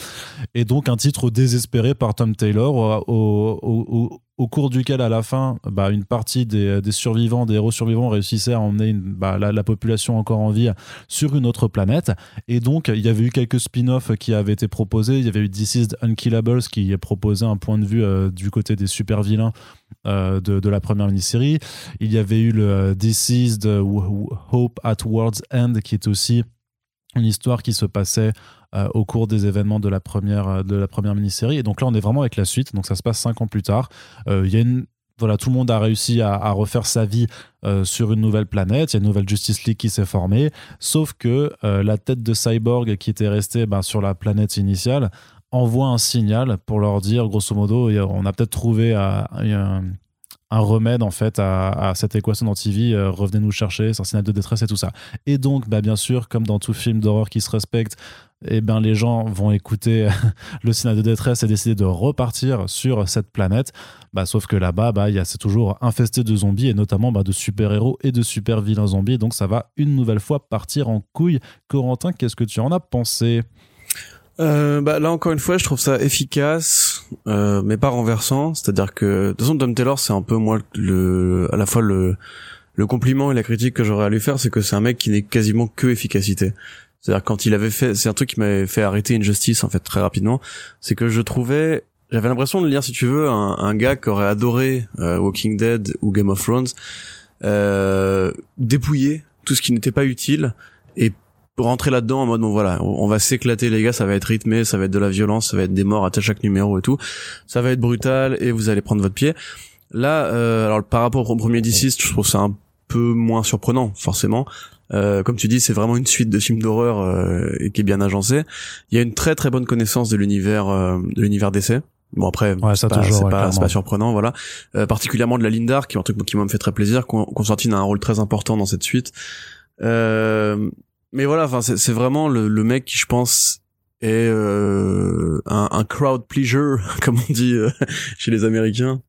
Et donc, un titre désespéré par Tom Taylor au, au, au cours duquel, à la fin, bah, une partie des, des, survivants, des héros survivants réussissaient à emmener bah, la, la, population encore en vie sur une autre planète. Et donc, il y avait eu quelques spin-offs qui avaient été proposés. Il y avait eu Deceased Unkillables qui proposait un point de vue euh, du côté des super-vilains euh, de, la première mini-série. Il y avait eu le Deceased Hope at World's End qui est aussi une histoire qui se passait euh, au cours des événements de la première, euh, de la première mini-série. Et donc là, on est vraiment avec la suite. Donc ça se passe cinq ans plus tard. Euh, il y a une voilà, tout le monde a réussi à, refaire sa vie sur une nouvelle planète. Il y a une nouvelle Justice League qui s'est formée. Sauf que la tête de Cyborg qui était restée ben, sur la planète initiale envoie un signal pour leur dire, grosso modo, on a peut-être trouvé un, un remède en fait à, cette équation d'antivie. Euh, revenez nous chercher, c'est un signal de détresse et tout ça. Et donc, bah, bien sûr, comme dans tout film d'horreur qui se respecte, eh ben, les gens vont écouter le signal de détresse et décider de repartir sur cette planète. Bah, sauf que là-bas, bah, c'est toujours infesté de zombies et notamment bah, de super-héros et de super-vilains zombies. Donc ça va une nouvelle fois partir en couille. Corentin, qu'est-ce que tu en as pensé?
Euh, bah là encore une fois, je trouve ça efficace, euh, mais pas renversant. C'est-à-dire que de toute façon, Tom Taylor, c'est un peu moi le, à la fois le le compliment et la critique que j'aurais à lui faire, c'est que c'est un mec qui n'est quasiment que efficacité. C'est-à-dire quand il avait fait, c'est un truc qui m'avait fait arrêter Injustice en fait très rapidement, c'est que je trouvais, j'avais l'impression de lire si tu veux un, un gars qui aurait adoré euh, Walking Dead ou Game of Thrones, euh, dépouiller tout ce qui n'était pas utile et rentrer là-dedans en mode bon voilà on, va s'éclater les gars ça va être rythmé ça va être de la violence ça va être des morts à chaque numéro et tout ça va être brutal et vous allez prendre votre pied là euh, alors par rapport au premier DC je trouve ça un peu moins surprenant forcément euh, comme tu dis c'est vraiment une suite de films d'horreur euh, et qui est bien agencée il y a une très très bonne connaissance de l'univers euh, de l'univers d'essai Bon après, c'est pas, pas, pas, surprenant, voilà. Euh, particulièrement de la Lindar, qui est un truc qui m'a fait très plaisir. Constantine a un rôle très important dans cette suite. Euh, mais voilà, enfin c'est vraiment le, mec qui je pense est euh, un, un, crowd pleaser, comme on dit euh, chez les Américains.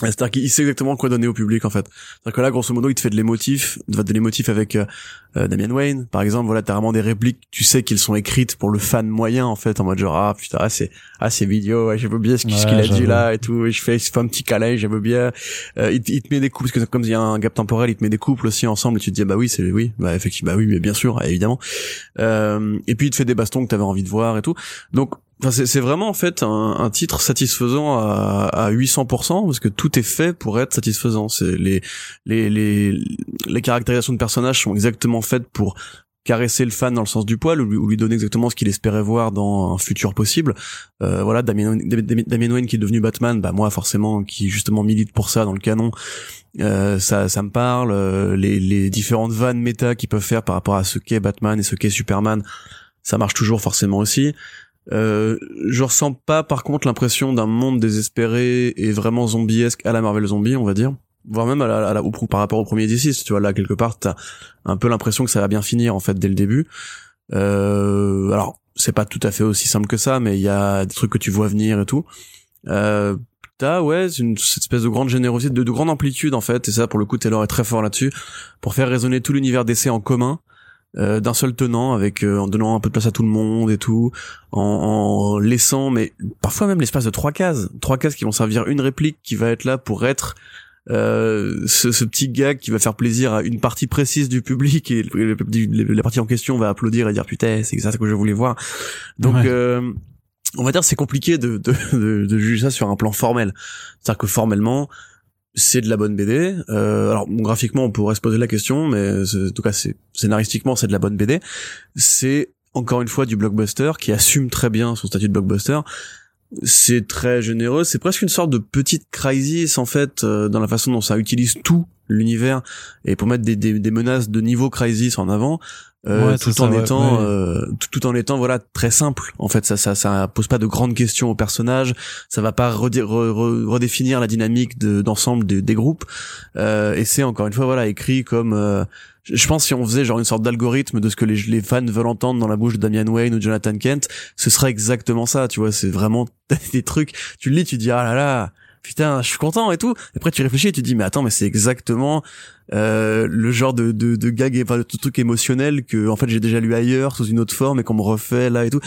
C'est-à-dire qu'il sait exactement quoi donner au public en fait. C'est-à-dire que là, grosso modo, il te fait de l'émotif, de l'émotif avec euh, euh, Damien Wayne, par exemple. Voilà, t'as vraiment des répliques, tu sais qu'ils sont écrites pour le fan moyen en fait, en mode genre ah putain, ah, c'est ah c'est vidéo, ouais, j'aime bien ce qu'il a dit là et tout. Et je fais, je fais un petit câlin, j'aime bien. Euh, il, il, te met des couples parce que comme il y a un gap temporel, il te met des couples aussi ensemble et tu te dis bah oui c'est oui, bah effectivement, bah oui, mais bien sûr, évidemment. Euh, et puis il te fait des bastons que t'avais envie de voir et tout. Donc c'est vraiment en fait un, titre satisfaisant à, à 800% parce que tout est fait pour être satisfaisant. Les caractérisations de personnages sont exactement faites pour caresser le fan dans le sens du poil ou lui, donner exactement ce qu'il espérait voir dans un futur possible. Euh, voilà, Damien, Damien Wayne qui est devenu Batman, bah moi forcément qui justement milite pour ça dans le canon, euh, ça, ça me parle. Euh, les, les différentes vannes méta qu'ils peuvent faire par rapport à ce qu'est Batman et ce qu'est Superman, ça marche toujours forcément aussi. Euh, je ressens pas par contre l'impression d'un monde désespéré et vraiment zombiesque à la Marvel Zombie, on va dire voire même à la, à la, au, par rapport au premier D6, tu vois là quelque part t'as un peu l'impression que ça va bien finir en fait dès le début. Euh, alors c'est pas tout à fait aussi simple que ça, mais il y a des trucs que tu vois venir et tout. Euh, t'as ouais une cette espèce de grande générosité, de, de, grande amplitude en fait, et ça pour le coup Taylor est très fort là-dessus pour faire résonner tout l'univers d'essai en commun. Euh, d'un seul tenant avec euh, en donnant un peu de place à tout le monde et tout en, en laissant mais parfois même l'espace de trois cases. Trois cases qui vont servir une réplique qui va être là pour être euh, ce, ce, petit gag qui va faire plaisir à une partie précise du public et la partie en question va applaudir et dire putain c'est ça que je voulais voir. Donc euh, on va dire c'est compliqué de, de, de, de, juger ça sur un plan formel. C'est à dire que formellement c'est de la bonne BD euh, alors graphiquement on pourrait se poser la question mais en tout cas c'est scénaristiquement c'est de la bonne BD c'est encore une fois du blockbuster qui assume très bien son statut de blockbuster. C'est très généreux, c'est presque une sorte de petite crisis en fait euh, dans la façon dont ça utilise tout l'univers et pour mettre des, des, des, menaces de niveau crisis en avant euh, tout en étant euh, tout, en étant voilà très simple en fait. Ça ça ça pose pas de grandes questions aux personnages ça va pas redéfinir la dynamique de d'ensemble des, des groupes. Euh, et c'est encore une fois voilà écrit comme euh, je pense si on faisait genre une sorte d'algorithme de ce que les, les fans veulent entendre dans la bouche de Damian Wayne ou Jonathan Kent, ce serait exactement ça, tu vois, c'est vraiment des trucs, tu le lis, tu dis ah là là, putain, je suis content et tout. après tu réfléchis et tu dis mais attends, mais c'est exactement euh, le genre de de, de gag, enfin de truc émotionnel que en fait j'ai déjà lu ailleurs sous une autre forme et qu'on me refait là et tout.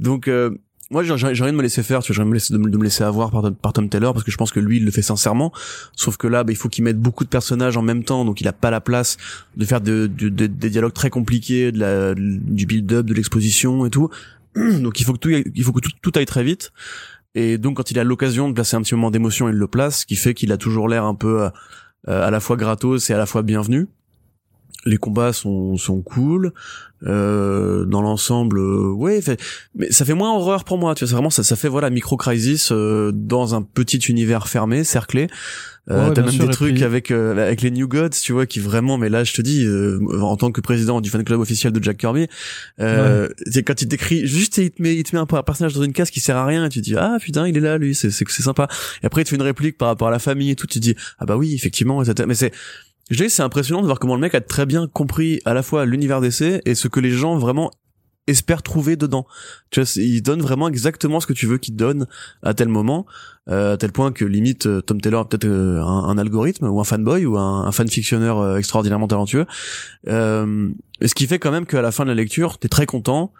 Donc euh, moi j'ai rien de me laisser faire tu vois j'ai laisser de, me, laisser avoir par, par Tom Taylor parce que je pense que lui il le fait sincèrement sauf que là bah, il faut qu'il mette beaucoup de personnages en même temps donc il a pas la place de faire de, de, des dialogues très compliqués de la, du build-up de l'exposition et tout donc il faut que tout il faut que tout, tout aille très vite et donc quand il a l'occasion de placer un petit moment d'émotion il le place ce qui fait qu'il a toujours l'air un peu euh, à la fois gratos et à la fois bienvenu les combats sont sont cool euh, dans l'ensemble euh, ouais mais ça fait moins horreur pour moi tu vois c'est vraiment ça ça fait voilà micro crisis euh, dans un petit univers fermé cerclé. Euh, t'as même des trucs avec euh, avec les New Gods tu vois qui vraiment mais là je te dis en tant que président du fan club officiel de Jack Kirby euh, ouais. quand il t'écrit juste il te met il te met un, un personnage dans une case qui sert à rien et tu te dis ah putain il est là lui c'est c'est sympa. Et après il te fait une réplique par rapport à la famille et tout tu te dis ah bah oui effectivement mais c'est je dis c'est impressionnant de voir comment le mec a très bien compris à la fois l'univers d'essai et ce que les gens vraiment espèrent trouver dedans. Tu vois, il donne vraiment exactement ce que tu veux qu'il donne à tel moment, euh, à tel point que limite euh, Tom Taylor a peut-être euh, un, algorithme ou un fanboy ou un, fanfictionneur extraordinairement talentueux. Euh, ce qui fait quand même qu'à la fin de la lecture, t'es très content,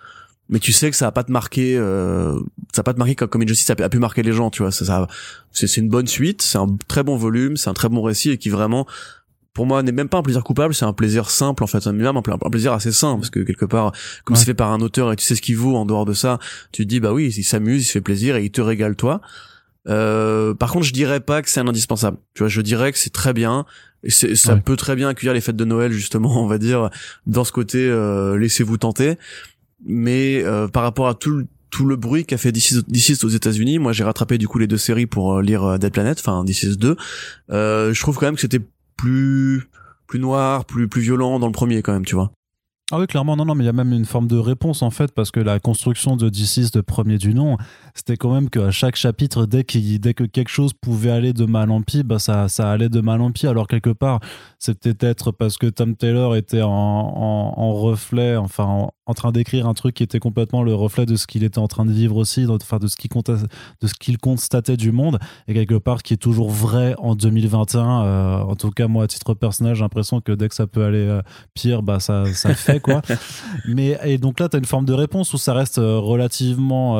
mais tu sais que ça va pas te marquer, euh, ça va pas te marquer comme, comme Injustice a, a pu marquer les gens, tu vois. C'est une bonne suite, c'est un très bon volume, c'est un très bon récit et qui vraiment pour moi n'est même pas un plaisir coupable c'est un plaisir simple en fait. Même un, plaisir assez sain parce que quelque part comme c'est fait par un auteur et tu sais ce qu'il vaut en dehors de ça tu te dis bah oui il s'amuse il se fait plaisir et il te régale toi. Euh, par contre je dirais pas que c'est un indispensable. Tu vois je dirais que c'est très bien. Et ça peut très bien accueillir les fêtes de Noël justement on va dire dans ce côté euh, laissez-vous tenter. Mais euh, par rapport à tout le tout le bruit qu'a fait DC aux États-Unis. Moi, j'ai rattrapé du coup les deux séries pour euh, lire euh, Dead Planet, enfin DC 2. Euh, je trouve quand même que c'était plus plus noir, plus plus violent dans le premier quand même, tu vois.
Ah oui, clairement, non, non, mais il y a même une forme de réponse en fait, parce que la construction de D6 de premier du nom, c'était quand même qu'à chaque chapitre, dès, dès que quelque chose pouvait aller de mal en pis, bah ça, ça allait de mal en pis. Alors quelque part, c'est peut-être parce que Tom Taylor était en, en, reflet, enfin en, train d'écrire un truc qui était complètement le reflet de ce qu'il était en train de vivre aussi, enfin de ce qu'il de ce qu'il constatait du monde, et quelque part qui est toujours vrai en 2021. Euh, en tout cas, moi, à titre personnel, j'ai l'impression que dès que ça peut aller euh, pire, bah ça, ça fait quoi. Mais et donc là, tu as une forme de réponse où ça reste euh, relativement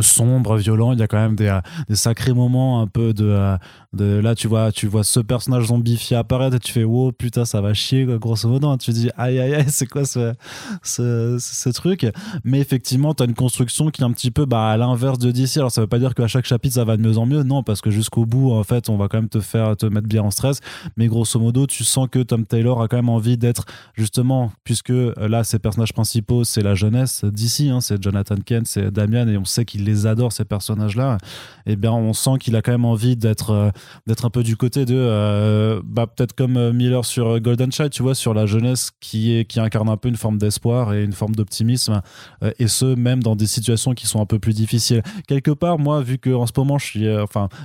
sombre, violent. Il y a quand même des, des sacrés moments un peu de, de là tu vois tu vois ce personnage zombifié apparaître et tu fais wow putain ça va chier grosso modo. Hein. Tu dis aïe aïe aïe c'est quoi ce, ce, truc? Mais effectivement t'as une construction qui est un petit peu bah, à l'inverse de DC. Alors ça veut pas dire qu'à chaque chapitre ça va de mieux en mieux. Non parce que jusqu'au bout en fait on va quand même te faire te mettre bien en stress. Mais grosso modo tu sens que Tom Taylor a quand même envie d'être justement puisque euh, là ses personnages principaux c'est la jeunesse d'ici. Hein, c'est Jonathan Kent, c'est Damian et on sait qu'il les adore ces personnages-là, et eh bien on sent qu'il a quand même envie d'être euh, d'être un peu du côté de euh, bah, peut-être comme euh, Miller sur Golden Child, tu vois, sur la jeunesse qui est qui incarne un peu une forme d'espoir et une forme d'optimisme, et ce même dans des situations qui sont un peu plus difficiles. Quelque part, moi, vu que en ce moment je suis,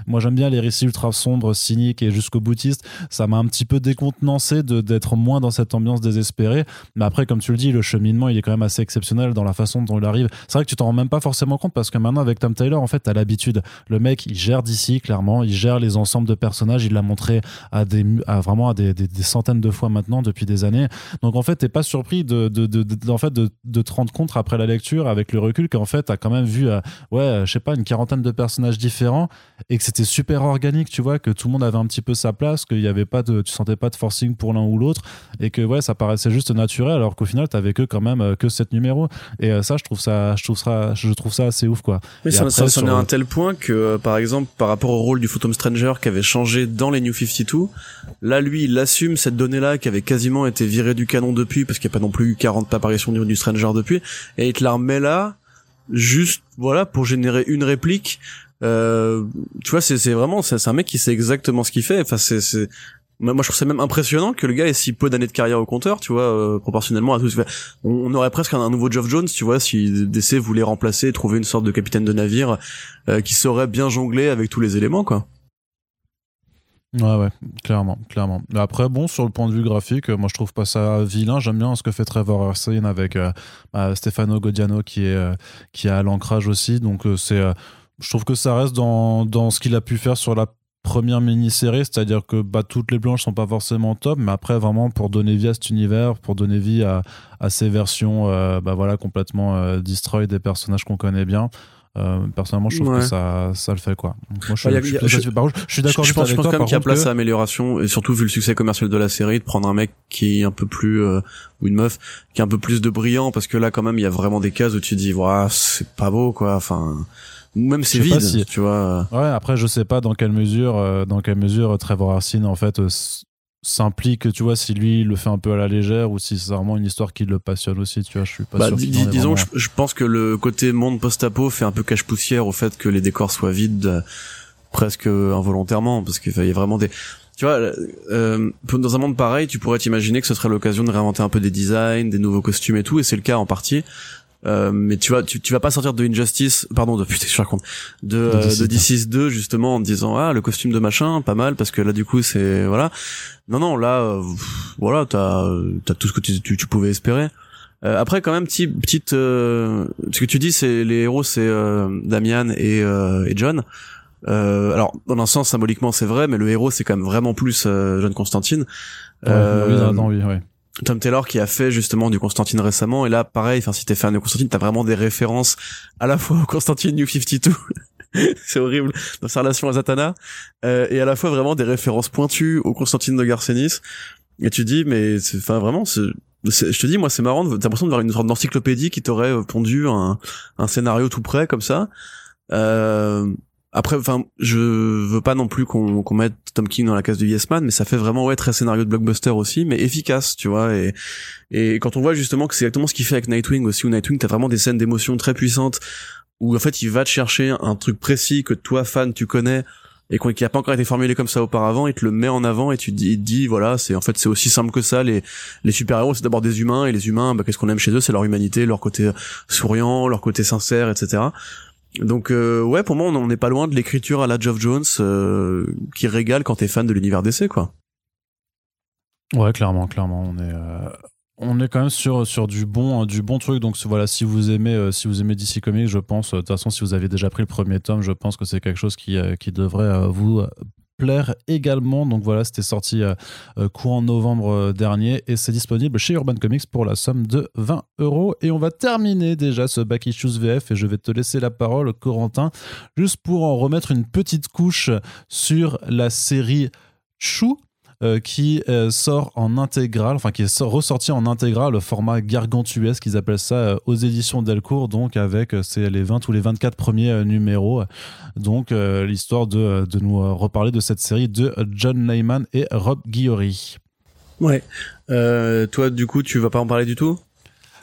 moi j'aime bien les récits ultra sombres, cyniques et jusqu'au boutiste, ça m'a un petit peu décontenancé d'être moins dans cette ambiance désespérée. Mais après, comme tu le dis, le cheminement il est quand même assez exceptionnel dans la façon dont il arrive. C'est vrai que tu t'en rends même pas forcément compte parce que maintenant avec Tom Taylor, en fait, t'as l'habitude. Le mec, il gère d'ici, clairement. Il gère les ensembles de personnages. Il l'a montré à des, à vraiment à des, des, centaines de fois maintenant, depuis des années. Donc, en fait, t'es pas surpris de, de, de, en fait, de, te rendre compte après la lecture, avec le recul, qu'en fait, t'as quand même vu, euh, ouais, je sais pas, une quarantaine de personnages différents et que c'était super organique, tu vois, que tout le monde avait un petit peu sa place, qu'il y avait pas de, tu sentais pas de forcing pour l'un ou l'autre et que, ouais, ça paraissait juste naturel alors qu'au final, t'avais que quand même euh, que sept numéros. Et euh, ça, je trouve ça, je trouve ça, je trouve ça assez ouf, quoi.
Mais ça, ça, ça, est à un tel point que, euh, par exemple, par rapport au rôle du Phantom Stranger qui avait changé dans les New 52, là, lui, il assume cette donnée-là qui avait quasiment été virée du canon depuis, parce qu'il n'y a pas non plus eu 40 apparitions du, du Stranger depuis, et il te la remet là, juste, voilà, pour générer une réplique, euh, tu vois, c'est vraiment, c'est un mec qui sait exactement ce qu'il fait. Enfin, c'est moi je trouve ça même impressionnant que le gars ait si peu d'années de carrière au compteur tu vois euh, proportionnellement à tout on, aurait presque un, nouveau Geoff Jones tu vois si DC voulait remplacer trouver une sorte de capitaine de navire euh, qui saurait bien jongler avec tous les éléments quoi
Ouais, ouais, clairement, clairement. Après, bon, sur le point de vue graphique, euh, moi je trouve pas ça vilain. J'aime bien ce que fait Trevor Arsene avec bah, Stefano Godiano qui est qui a l'ancrage aussi. Donc c'est, je trouve que ça reste dans, dans ce qu'il a pu faire sur la première mini-série, c'est-à-dire que bah, toutes les blanches sont pas forcément top, mais après vraiment pour donner vie à cet univers, pour donner vie à, à ces versions euh, bah, voilà, complètement euh, destroy des personnages qu'on connaît bien. Euh, personnellement, je trouve que ça, ça le fait quoi. moi, je, je, suis d'accord.
Je, pense, je pense quand même qu'il y a place à amélioration et surtout vu le succès commercial de la série, de prendre un mec qui est un peu plus euh, ou une meuf qui est un peu plus de brillant parce que là quand même il y a vraiment des cases où tu dis, voilà, c'est pas beau quoi. Enfin même c'est vide, tu vois.
Ouais, après je sais pas dans quelle mesure, euh, dans quelle mesure Trevor Arsene en fait euh, s'implique, tu vois, si lui il le fait un peu à la légère ou si c'est vraiment une histoire qui le passionne aussi, tu vois, je suis pas
bah,
sûr.
disons, je, je, pense que le côté monde post-apo fait un peu cache-poussière au fait que les décors soient vides euh, presque involontairement parce qu'il y a vraiment des tu vois, euh, dans un monde pareil, tu pourrais t'imaginer que ce serait l'occasion de réinventer un peu des designs, des nouveaux costumes et tout, et c'est le cas en partie. Euh, mais tu vois, tu, tu vas pas sortir de Injustice, pardon, de putain, je raconte, de de, DC 2 euh, justement en te disant ah le costume de machin, pas mal parce que là du coup c'est voilà. Non non là euh, voilà t'as t'as tout ce que tu, tu, pouvais espérer. Euh, après quand même petit, petite ce que tu dis c'est les héros c'est Damian et et John. alors dans un sens symboliquement c'est vrai mais le héros c'est quand même vraiment plus John Constantine.
Ouais, oui, oui.
Tom Taylor qui a fait justement du Constantine récemment et là pareil enfin si t'es fan de Constantine t'as vraiment des références à la fois au Constantine New 52 c'est horrible. Dans sa relation à Zatanna euh, et à la fois vraiment des références pointues au Constantine de Garcenis. Et tu dis mais enfin vraiment je te dis moi c'est marrant t'as l'impression de voir une sorte d'encyclopédie qui t'aurait pondu un, un scénario tout prêt comme ça. Euh, après, enfin, je veux pas non plus qu'on qu'on mette Tom King dans la case de Yes Man, mais ça fait vraiment ouais très scénario de blockbuster aussi, mais efficace, tu vois. Et et quand on voit justement que c'est exactement ce qu'il fait avec Nightwing aussi, où Nightwing t'as vraiment des scènes d'émotion très puissantes, où en fait il va te chercher un truc précis que toi fan tu connais et qui a pas encore été formulé comme ça auparavant, il te le met en avant et tu te dis, voilà, c'est en fait c'est aussi simple que ça. Les les super héros c'est d'abord des humains et les humains, bah, qu'est-ce qu'on aime chez eux, c'est leur humanité, leur côté souriant, leur côté sincère, etc. Donc euh, ouais, pour moi, on n'est pas loin de l'écriture à la Geoff Jones euh, qui régale quand t'es fan de l'univers DC, quoi.
Ouais, clairement, clairement, on est euh, on est quand même sur du bon du bon truc. Donc voilà, si vous aimez si vous DC Comics, je pense de toute façon, si vous avez déjà pris le premier tome, je pense que c'est quelque chose qui devrait vous plaire également. Donc voilà, c'était sorti courant novembre dernier et c'est disponible chez Urban Comics pour la somme de 20 euros. Et on va terminer déjà ce Back Issues VF et je vais te laisser la parole, Corentin, juste pour en remettre une petite couche sur la série Chou euh, qui euh, sort en intégrale, enfin qui est ressorti en intégrale, le format gargantuesque, qu'ils appellent ça euh, aux éditions Delcourt, donc avec c'est les 20 ou les 24 premiers numéros. Donc l'histoire de, de nous reparler de cette série de John Layman et Rob Guillory.
Ouais. toi, du coup, tu vas pas en parler du tout?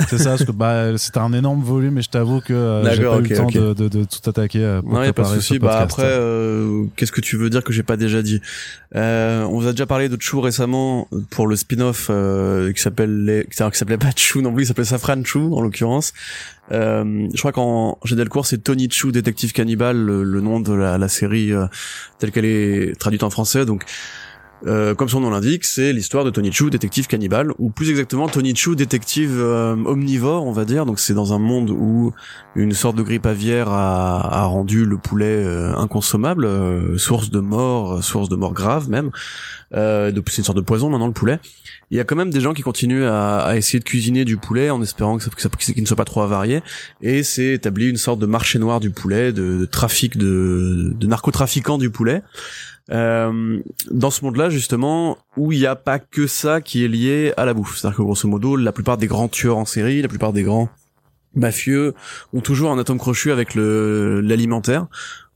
C'est ça, parce que bah, c'était un énorme volume et je t'avoue que euh, j'ai pas eu le temps de, de, de, tout attaquer. Euh,
pour non, y a pas de souci. Bah après, euh, qu'est-ce que tu veux dire que j'ai pas déjà dit? Euh, On vous a déjà parlé de Chou récemment pour le spin-off euh, qui s'appelle les... qui s'appelait pas Chou non plus, il s'appelait Safran Chou en l'occurrence. Euh, je crois qu'en Delcourt c'est Tony Chou, détective cannibale, le, le nom de la, la série telle qu'elle est traduite en français. Donc euh, comme son nom l'indique, c'est l'histoire de Tony Chu, détective cannibale, ou plus exactement Tony Chu, détective euh, omnivore, on va dire. Donc c'est dans un monde où une sorte de grippe aviaire a, a rendu le poulet euh, inconsommable, source de mort, source de mort grave même. c'est une sorte de poison maintenant le poulet. Il y a quand même des gens qui continuent à, à essayer de cuisiner du poulet en espérant que ça, que ça qu'il ne soit pas trop avarié. Et c'est établi une sorte de marché noir du poulet, de, de trafic de, de narcotrafiquants du poulet. Euh, dans ce monde-là justement où il n'y a pas que ça qui est lié à la bouffe. C'est-à-dire que grosso modo, la plupart des grands tueurs en série, la plupart des grands mafieux ont toujours un atome crochu avec le l'alimentaire.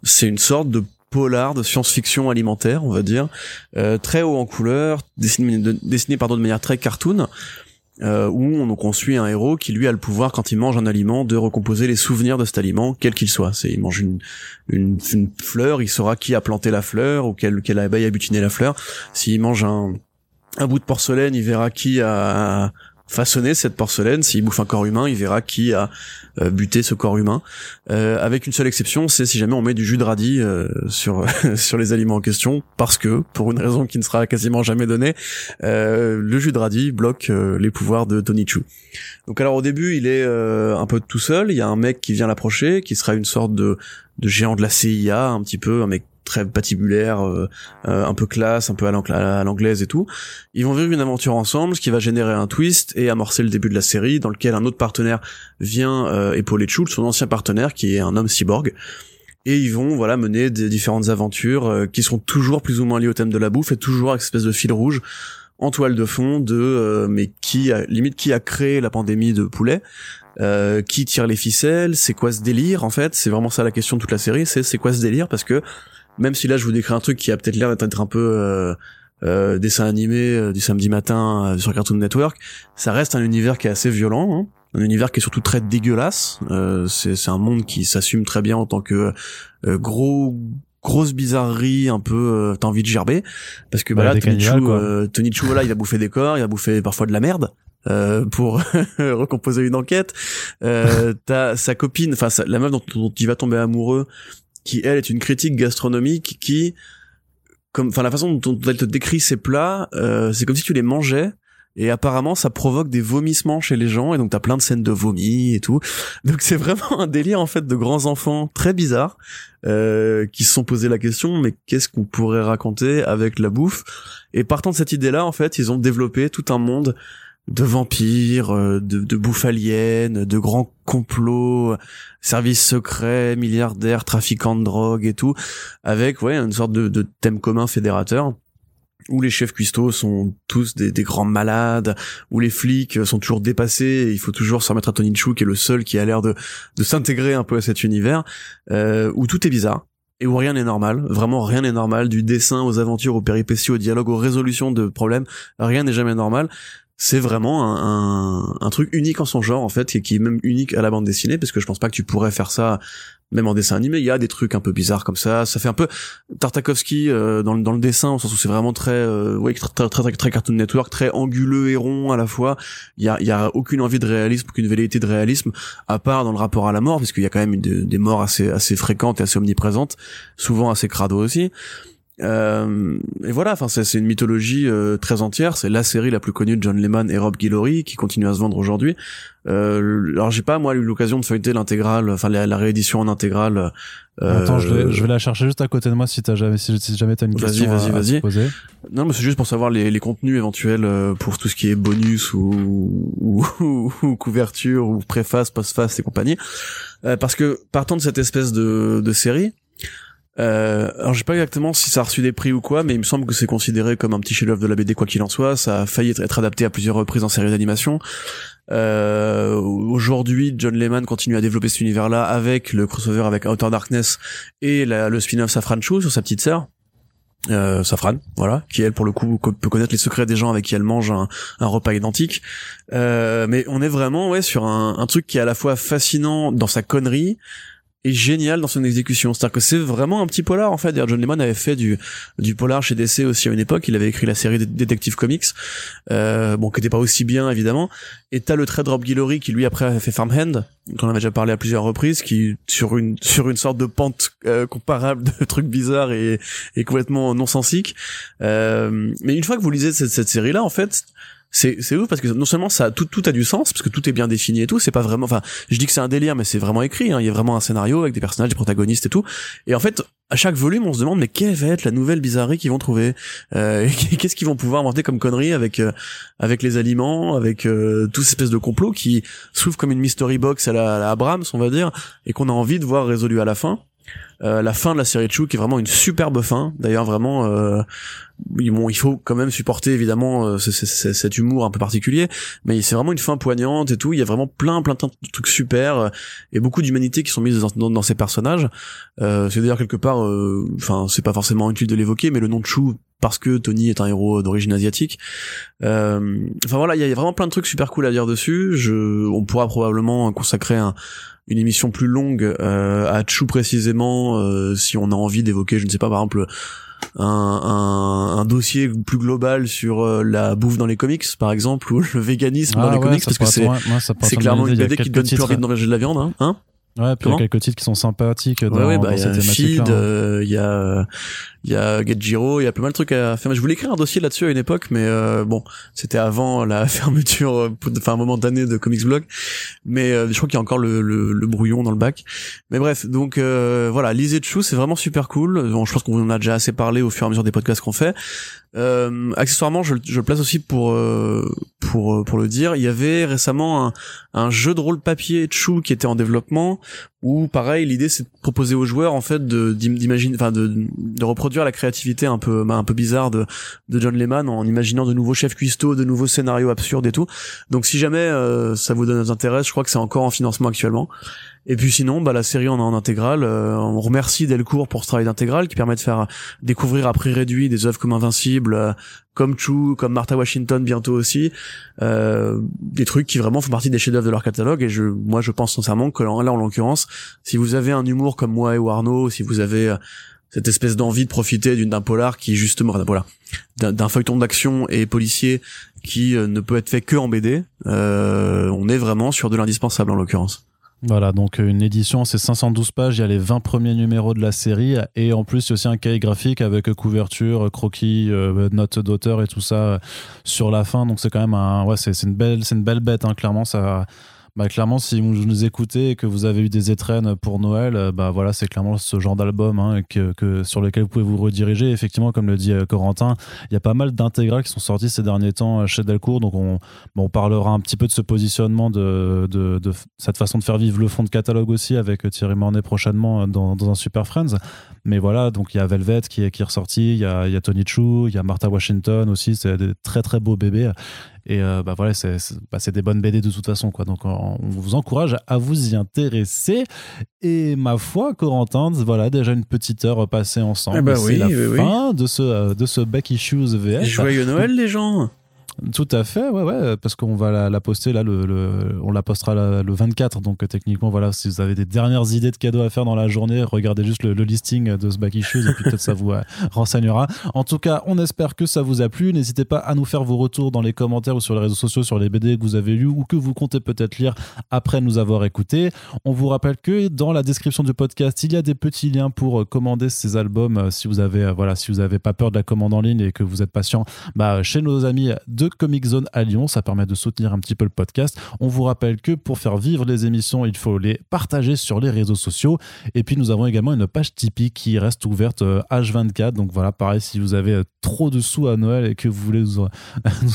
C'est une sorte de polar de science-fiction alimentaire, on va dire, euh, très haut en couleur, dessiné, de, dessiné pardon de manière très cartoon euh, où on, donc suit un héros qui lui a le pouvoir quand il mange un aliment de recomposer les souvenirs de cet aliment quel qu'il soit. C'est il mange une, une, une, fleur, il saura qui a planté la fleur ou quelle, quelle abeille a butiné la fleur. S'il mange un, un bout de porcelaine, il verra qui a façonner cette porcelaine. S'il bouffe un corps humain, il verra qui a euh, buté ce corps humain. Euh, avec une seule exception, c'est si jamais on met du jus de radis euh, sur sur les aliments en question, parce que pour une raison qui ne sera quasiment jamais donnée, le jus de radis bloque les pouvoirs de Tony Chu. Donc alors au début, il est un peu tout seul. Il y a un mec qui vient l'approcher, qui sera une sorte de de géant de la CIA, un petit peu, un mec très patibulaire, euh, euh, un peu classe, un peu à l'anglaise et tout. Ils vont vivre une aventure ensemble, ce qui va générer un twist et amorcer le début de la série, dans lequel un autre partenaire vient euh, épauler Chul, son ancien partenaire, qui est un homme cyborg. Et ils vont voilà mener des différentes aventures qui sont toujours plus ou moins liées au thème de la bouffe et toujours avec cette espèce de fil rouge en toile de fond de mais qui a limite qui a créé la pandémie de poulet qui tire les ficelles c'est quoi ce délire en fait? C'est vraiment ça la question de toute la série c'est c'est quoi ce délire? Parce que même si là je vous décris un truc qui a peut-être l'air d'être un peu euh, euh, dessin animé euh, du samedi matin sur Cartoon Network, ça reste un univers qui est assez violent, hein. un univers qui est surtout très dégueulasse. c'est un monde qui s'assume très bien en tant que gros grosse bizarrerie un peu t'as envie de gerber parce que bah, là Tony Chu, Tony Chu voilà il a bouffé des corps il a bouffé parfois de la merde euh, pour recomposer une enquête. Euh, t'as sa copine, enfin la meuf dont, dont, il va tomber amoureux, qui elle est une critique gastronomique qui comme enfin la façon dont elle te décrit ses plats euh, c'est comme si tu les mangeais et apparemment ça provoque des vomissements chez les gens et donc t'as plein de scènes de vomi et tout. Donc c'est vraiment un délire en fait de grands enfants très bizarres euh, qui se sont posé la question mais qu'est-ce qu'on pourrait raconter avec la bouffe? Et partant de cette idée là en fait ils ont développé tout un monde de vampires, euh, de, de de grands complots, services secrets, milliardaires, trafiquants de drogue et tout, avec ouais une sorte de, de thème commun fédérateur où les chefs cuistots sont tous des, des, grands malades, où les flics sont toujours dépassés, il faut toujours se remettre à Tony Chu qui est le seul qui a l'air de, de s'intégrer un peu à cet univers, euh, où tout est bizarre, et où rien n'est normal, vraiment rien n'est normal, du dessin aux aventures, aux péripéties, au dialogue, aux résolutions de problèmes, rien n'est jamais normal c'est vraiment un, un, truc unique en son genre en fait et qui est même unique à la bande dessinée parce que je pense pas que tu pourrais faire ça même en dessin animé. Il y a des trucs un peu bizarres comme ça. Ça fait un peu Tartakovsky euh, dans, dans le dessin au sens où c'est vraiment très euh, ouais, très, très, très, Cartoon Network très anguleux et rond à la fois. Il y a, y a aucune envie de réalisme aucune velléité de réalisme à part dans le rapport à la mort parce qu'il y a quand même des morts assez assez fréquentes et assez omniprésentes souvent assez crado aussi Euh, et voilà, enfin c'est une mythologie euh, très entière. C'est la série la plus connue de John Lehman et Rob Guillory qui continue à se vendre aujourd'hui. Euh, alors j'ai pas moi eu l'occasion de feuilleter l'intégrale, enfin la, réédition en intégrale.
Euh, Attends, je vais, je vais, la chercher juste à côté de moi si t'as jamais si, jamais t'as une question vas-y, vas-y, vas-y.
Non, mais c'est juste pour savoir les, les contenus éventuels euh, pour tout ce qui est bonus ou, ou, ou couverture ou préface, postface et compagnie. parce que partant de cette espèce de, de série, euh, alors je sais pas exactement si ça a reçu des prix ou quoi, mais il me semble que c'est considéré comme un petit chef-d'œuvre de la BD quoi qu'il en soit. Ça a failli être, adapté à plusieurs reprises en série d'animation. Euh, Aujourd'hui, John Lehman continue à développer cet univers-là avec le crossover avec Outer Darkness et le spin-off Safran Chou sur sa petite sœur. Euh, Safran, voilà, qui elle pour le coup peut connaître les secrets des gens avec qui elle mange un, repas identique. Euh, mais on est vraiment ouais sur un, un, truc qui est à la fois fascinant dans sa connerie, est génial dans son exécution. C'est-à-dire que c'est vraiment un petit polar en fait. D'ailleurs, John Lemon avait fait du du polar chez DC aussi à une époque. Il avait écrit la série Detective Comics, euh, bon, qui n'était pas aussi bien évidemment. Et t'as le trait Rob Guillory qui lui après a fait Farmhand, dont on avait déjà parlé à plusieurs reprises, qui sur une sur une sorte de pente euh, comparable de trucs bizarres et, et complètement non sensique. Euh, mais une fois que vous lisez cette, cette série là, en fait, c'est c'est ouf parce que non seulement ça tout tout a du sens parce que tout est bien défini et tout c'est pas vraiment enfin je dis que c'est un délire mais c'est vraiment écrit hein. il y a vraiment un scénario avec des personnages des protagonistes et tout. Et en fait à chaque volume on se demande mais quelle va être la nouvelle bizarrerie qu'ils vont trouver? Euh, qu'est-ce qu'ils vont pouvoir inventer comme conneries avec euh, avec les aliments avec euh, toute de complot qui s'ouvre comme une mystery box à la, à la Abrams on va dire et qu'on a envie de voir résolu à la fin? Euh, la fin de la série de Chou qui est vraiment une superbe fin. D'ailleurs vraiment, euh, bon, il faut quand même supporter évidemment euh, cet humour un peu particulier, mais c'est vraiment une fin poignante et tout. Il y a vraiment plein plein de trucs super euh, et beaucoup d'humanité qui sont mises dans, ces personnages. c'est d'ailleurs quelque part, enfin c'est pas forcément utile de l'évoquer, mais le nom de Chou parce que Tony est un héros d'origine asiatique. enfin voilà, il y a vraiment plein de trucs super cool à dire dessus. Je, on pourra probablement consacrer un, une émission plus longue euh, à Chou précisément, euh, si on a envie d'évoquer, je ne sais pas, par exemple, un, un, un dossier plus global sur euh, la bouffe dans les comics, par exemple, ou le véganisme dans ah les comics, parce que c'est c'est clairement une BD qui donne plus envie de manger de la viande, hein, hein?
Ouais, puis il y a quelques titres qui sont sympathiques dans, ouais, bah, dans cette thématique.
Il y a il y a Get Giro, il y a pas mal de trucs à faire. Je voulais écrire un dossier là-dessus à une époque, mais euh, bon, c'était avant la fermeture, euh, enfin un moment d'année de Comics Blog. Mais euh, je crois qu'il y a encore le, le, le, brouillon dans le bac. Mais bref, donc euh, voilà, lisez Chou, c'est vraiment super cool. Bon, je pense qu'on en a déjà assez parlé au fur et à mesure des podcasts qu'on fait. Euh, accessoirement, je, je, le place aussi pour pour pour le dire. Il y avait récemment un, un jeu de rôle papier Chou qui était en développement. Où pareil, l'idée c'est de proposer aux joueurs en fait de d'imaginer, enfin de, de reproduire la créativité un peu bah, un peu bizarre de de John Lehman en imaginant de nouveaux chefs cuistots, de nouveaux scénarios absurdes et tout. Donc si jamais euh, ça vous donne intérêt, je crois que c'est encore en financement actuellement. Et puis sinon, bah la série on a en intégrale. Euh, on remercie Delcourt pour ce travail d'intégrale qui permet de faire découvrir à prix réduit des œuvres comme Invincible, euh, comme Chu, comme Martha Washington bientôt aussi, des trucs qui vraiment font partie des chefs-d'œuvre de leur catalogue. Et je, moi, je pense sincèrement que là, en l'occurrence, si vous avez un humour comme moi et Arnaud, si vous avez cette espèce d'envie de profiter d'une d'un polar qui justement voilà d'un feuilleton d'action et policier qui euh, ne peut être fait que en BD euh, on est vraiment sur de l'indispensable en l'occurrence
voilà, donc euh, une édition, c'est 512 pages, il y a les 20 premiers numéros de la série, et en plus, il y a aussi un cahier graphique avec couverture, croquis, notes d'auteur et tout ça sur la fin. Donc c'est quand même un, ouais, c'est une belle, c'est une belle bête, hein, clairement. Ça, bah, clairement, si vous nous écoutez et que vous avez eu des étrennes pour Noël, euh, bah voilà, c'est clairement ce genre d'album hein, que, que, sur lequel vous pouvez vous rediriger. Effectivement, comme le dit euh, Corentin, il y a pas mal d'intégrales qui sont sortis ces derniers temps euh, chez Delcourt, donc on, on parlera un petit peu de ce positionnement, de, de, cette façon de faire vivre le fond de catalogue aussi avec Thierry Mornay prochainement dans, dans un Super Friends. Mais voilà, donc il y a Velvet qui est, qui est ressorti, il y a, y a Tony Chu, il y a Martha Washington aussi, c'est des très très beaux bébés. Et euh, bah voilà, bah, c'est des bonnes BD de toute façon. Quoi. Donc on, vous encourage à vous y intéresser. Et ma foi, Corentin, voilà déjà une petite heure passée ensemble.
Eh ben c'est
la fin de ce, euh, de ce Back Issues VF.
Joyeux Noël les gens
Tout à fait, ouais, ouais, parce qu'on va la, poster là, le, on la postera le 24. Donc euh, techniquement, voilà, si vous avez des dernières idées de cadeaux à faire dans la journée, regardez juste le, listing de ce Back Issues et puis peut-être ça vous euh, renseignera. En tout cas, on espère que ça vous a plu. N'hésitez pas à nous faire vos retours dans les commentaires ou sur les réseaux sociaux sur les BD que vous avez lus ou que vous comptez peut-être lire après nous avoir écoutés. On vous rappelle que dans la description du podcast, il y a des petits liens pour euh, commander ces albums. Si vous avez, voilà, si vous avez pas peur de la commande en ligne et que vous êtes patient, bah, chez nos amis de Comic Zone à Lyon, ça permet de soutenir un petit peu le podcast. On vous rappelle que pour faire vivre les émissions, il faut les partager sur les réseaux sociaux. Et puis nous avons également une page Tipeee qui reste ouverte euh, H24. Donc voilà, pareil, si vous avez euh, trop de sous à Noël et que vous voulez nous,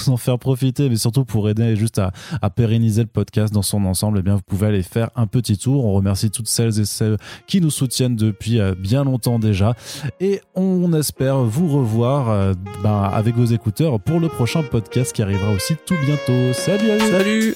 en faire profiter, mais surtout pour aider juste à, pérenniser le podcast dans son ensemble, eh bien vous pouvez aller faire un petit tour. On remercie toutes celles et celles qui nous soutiennent depuis euh, bien longtemps déjà. Et on espère vous revoir euh, ben, avec vos écouteurs pour le prochain qui arrivera aussi tout bientôt. Salut à
Salut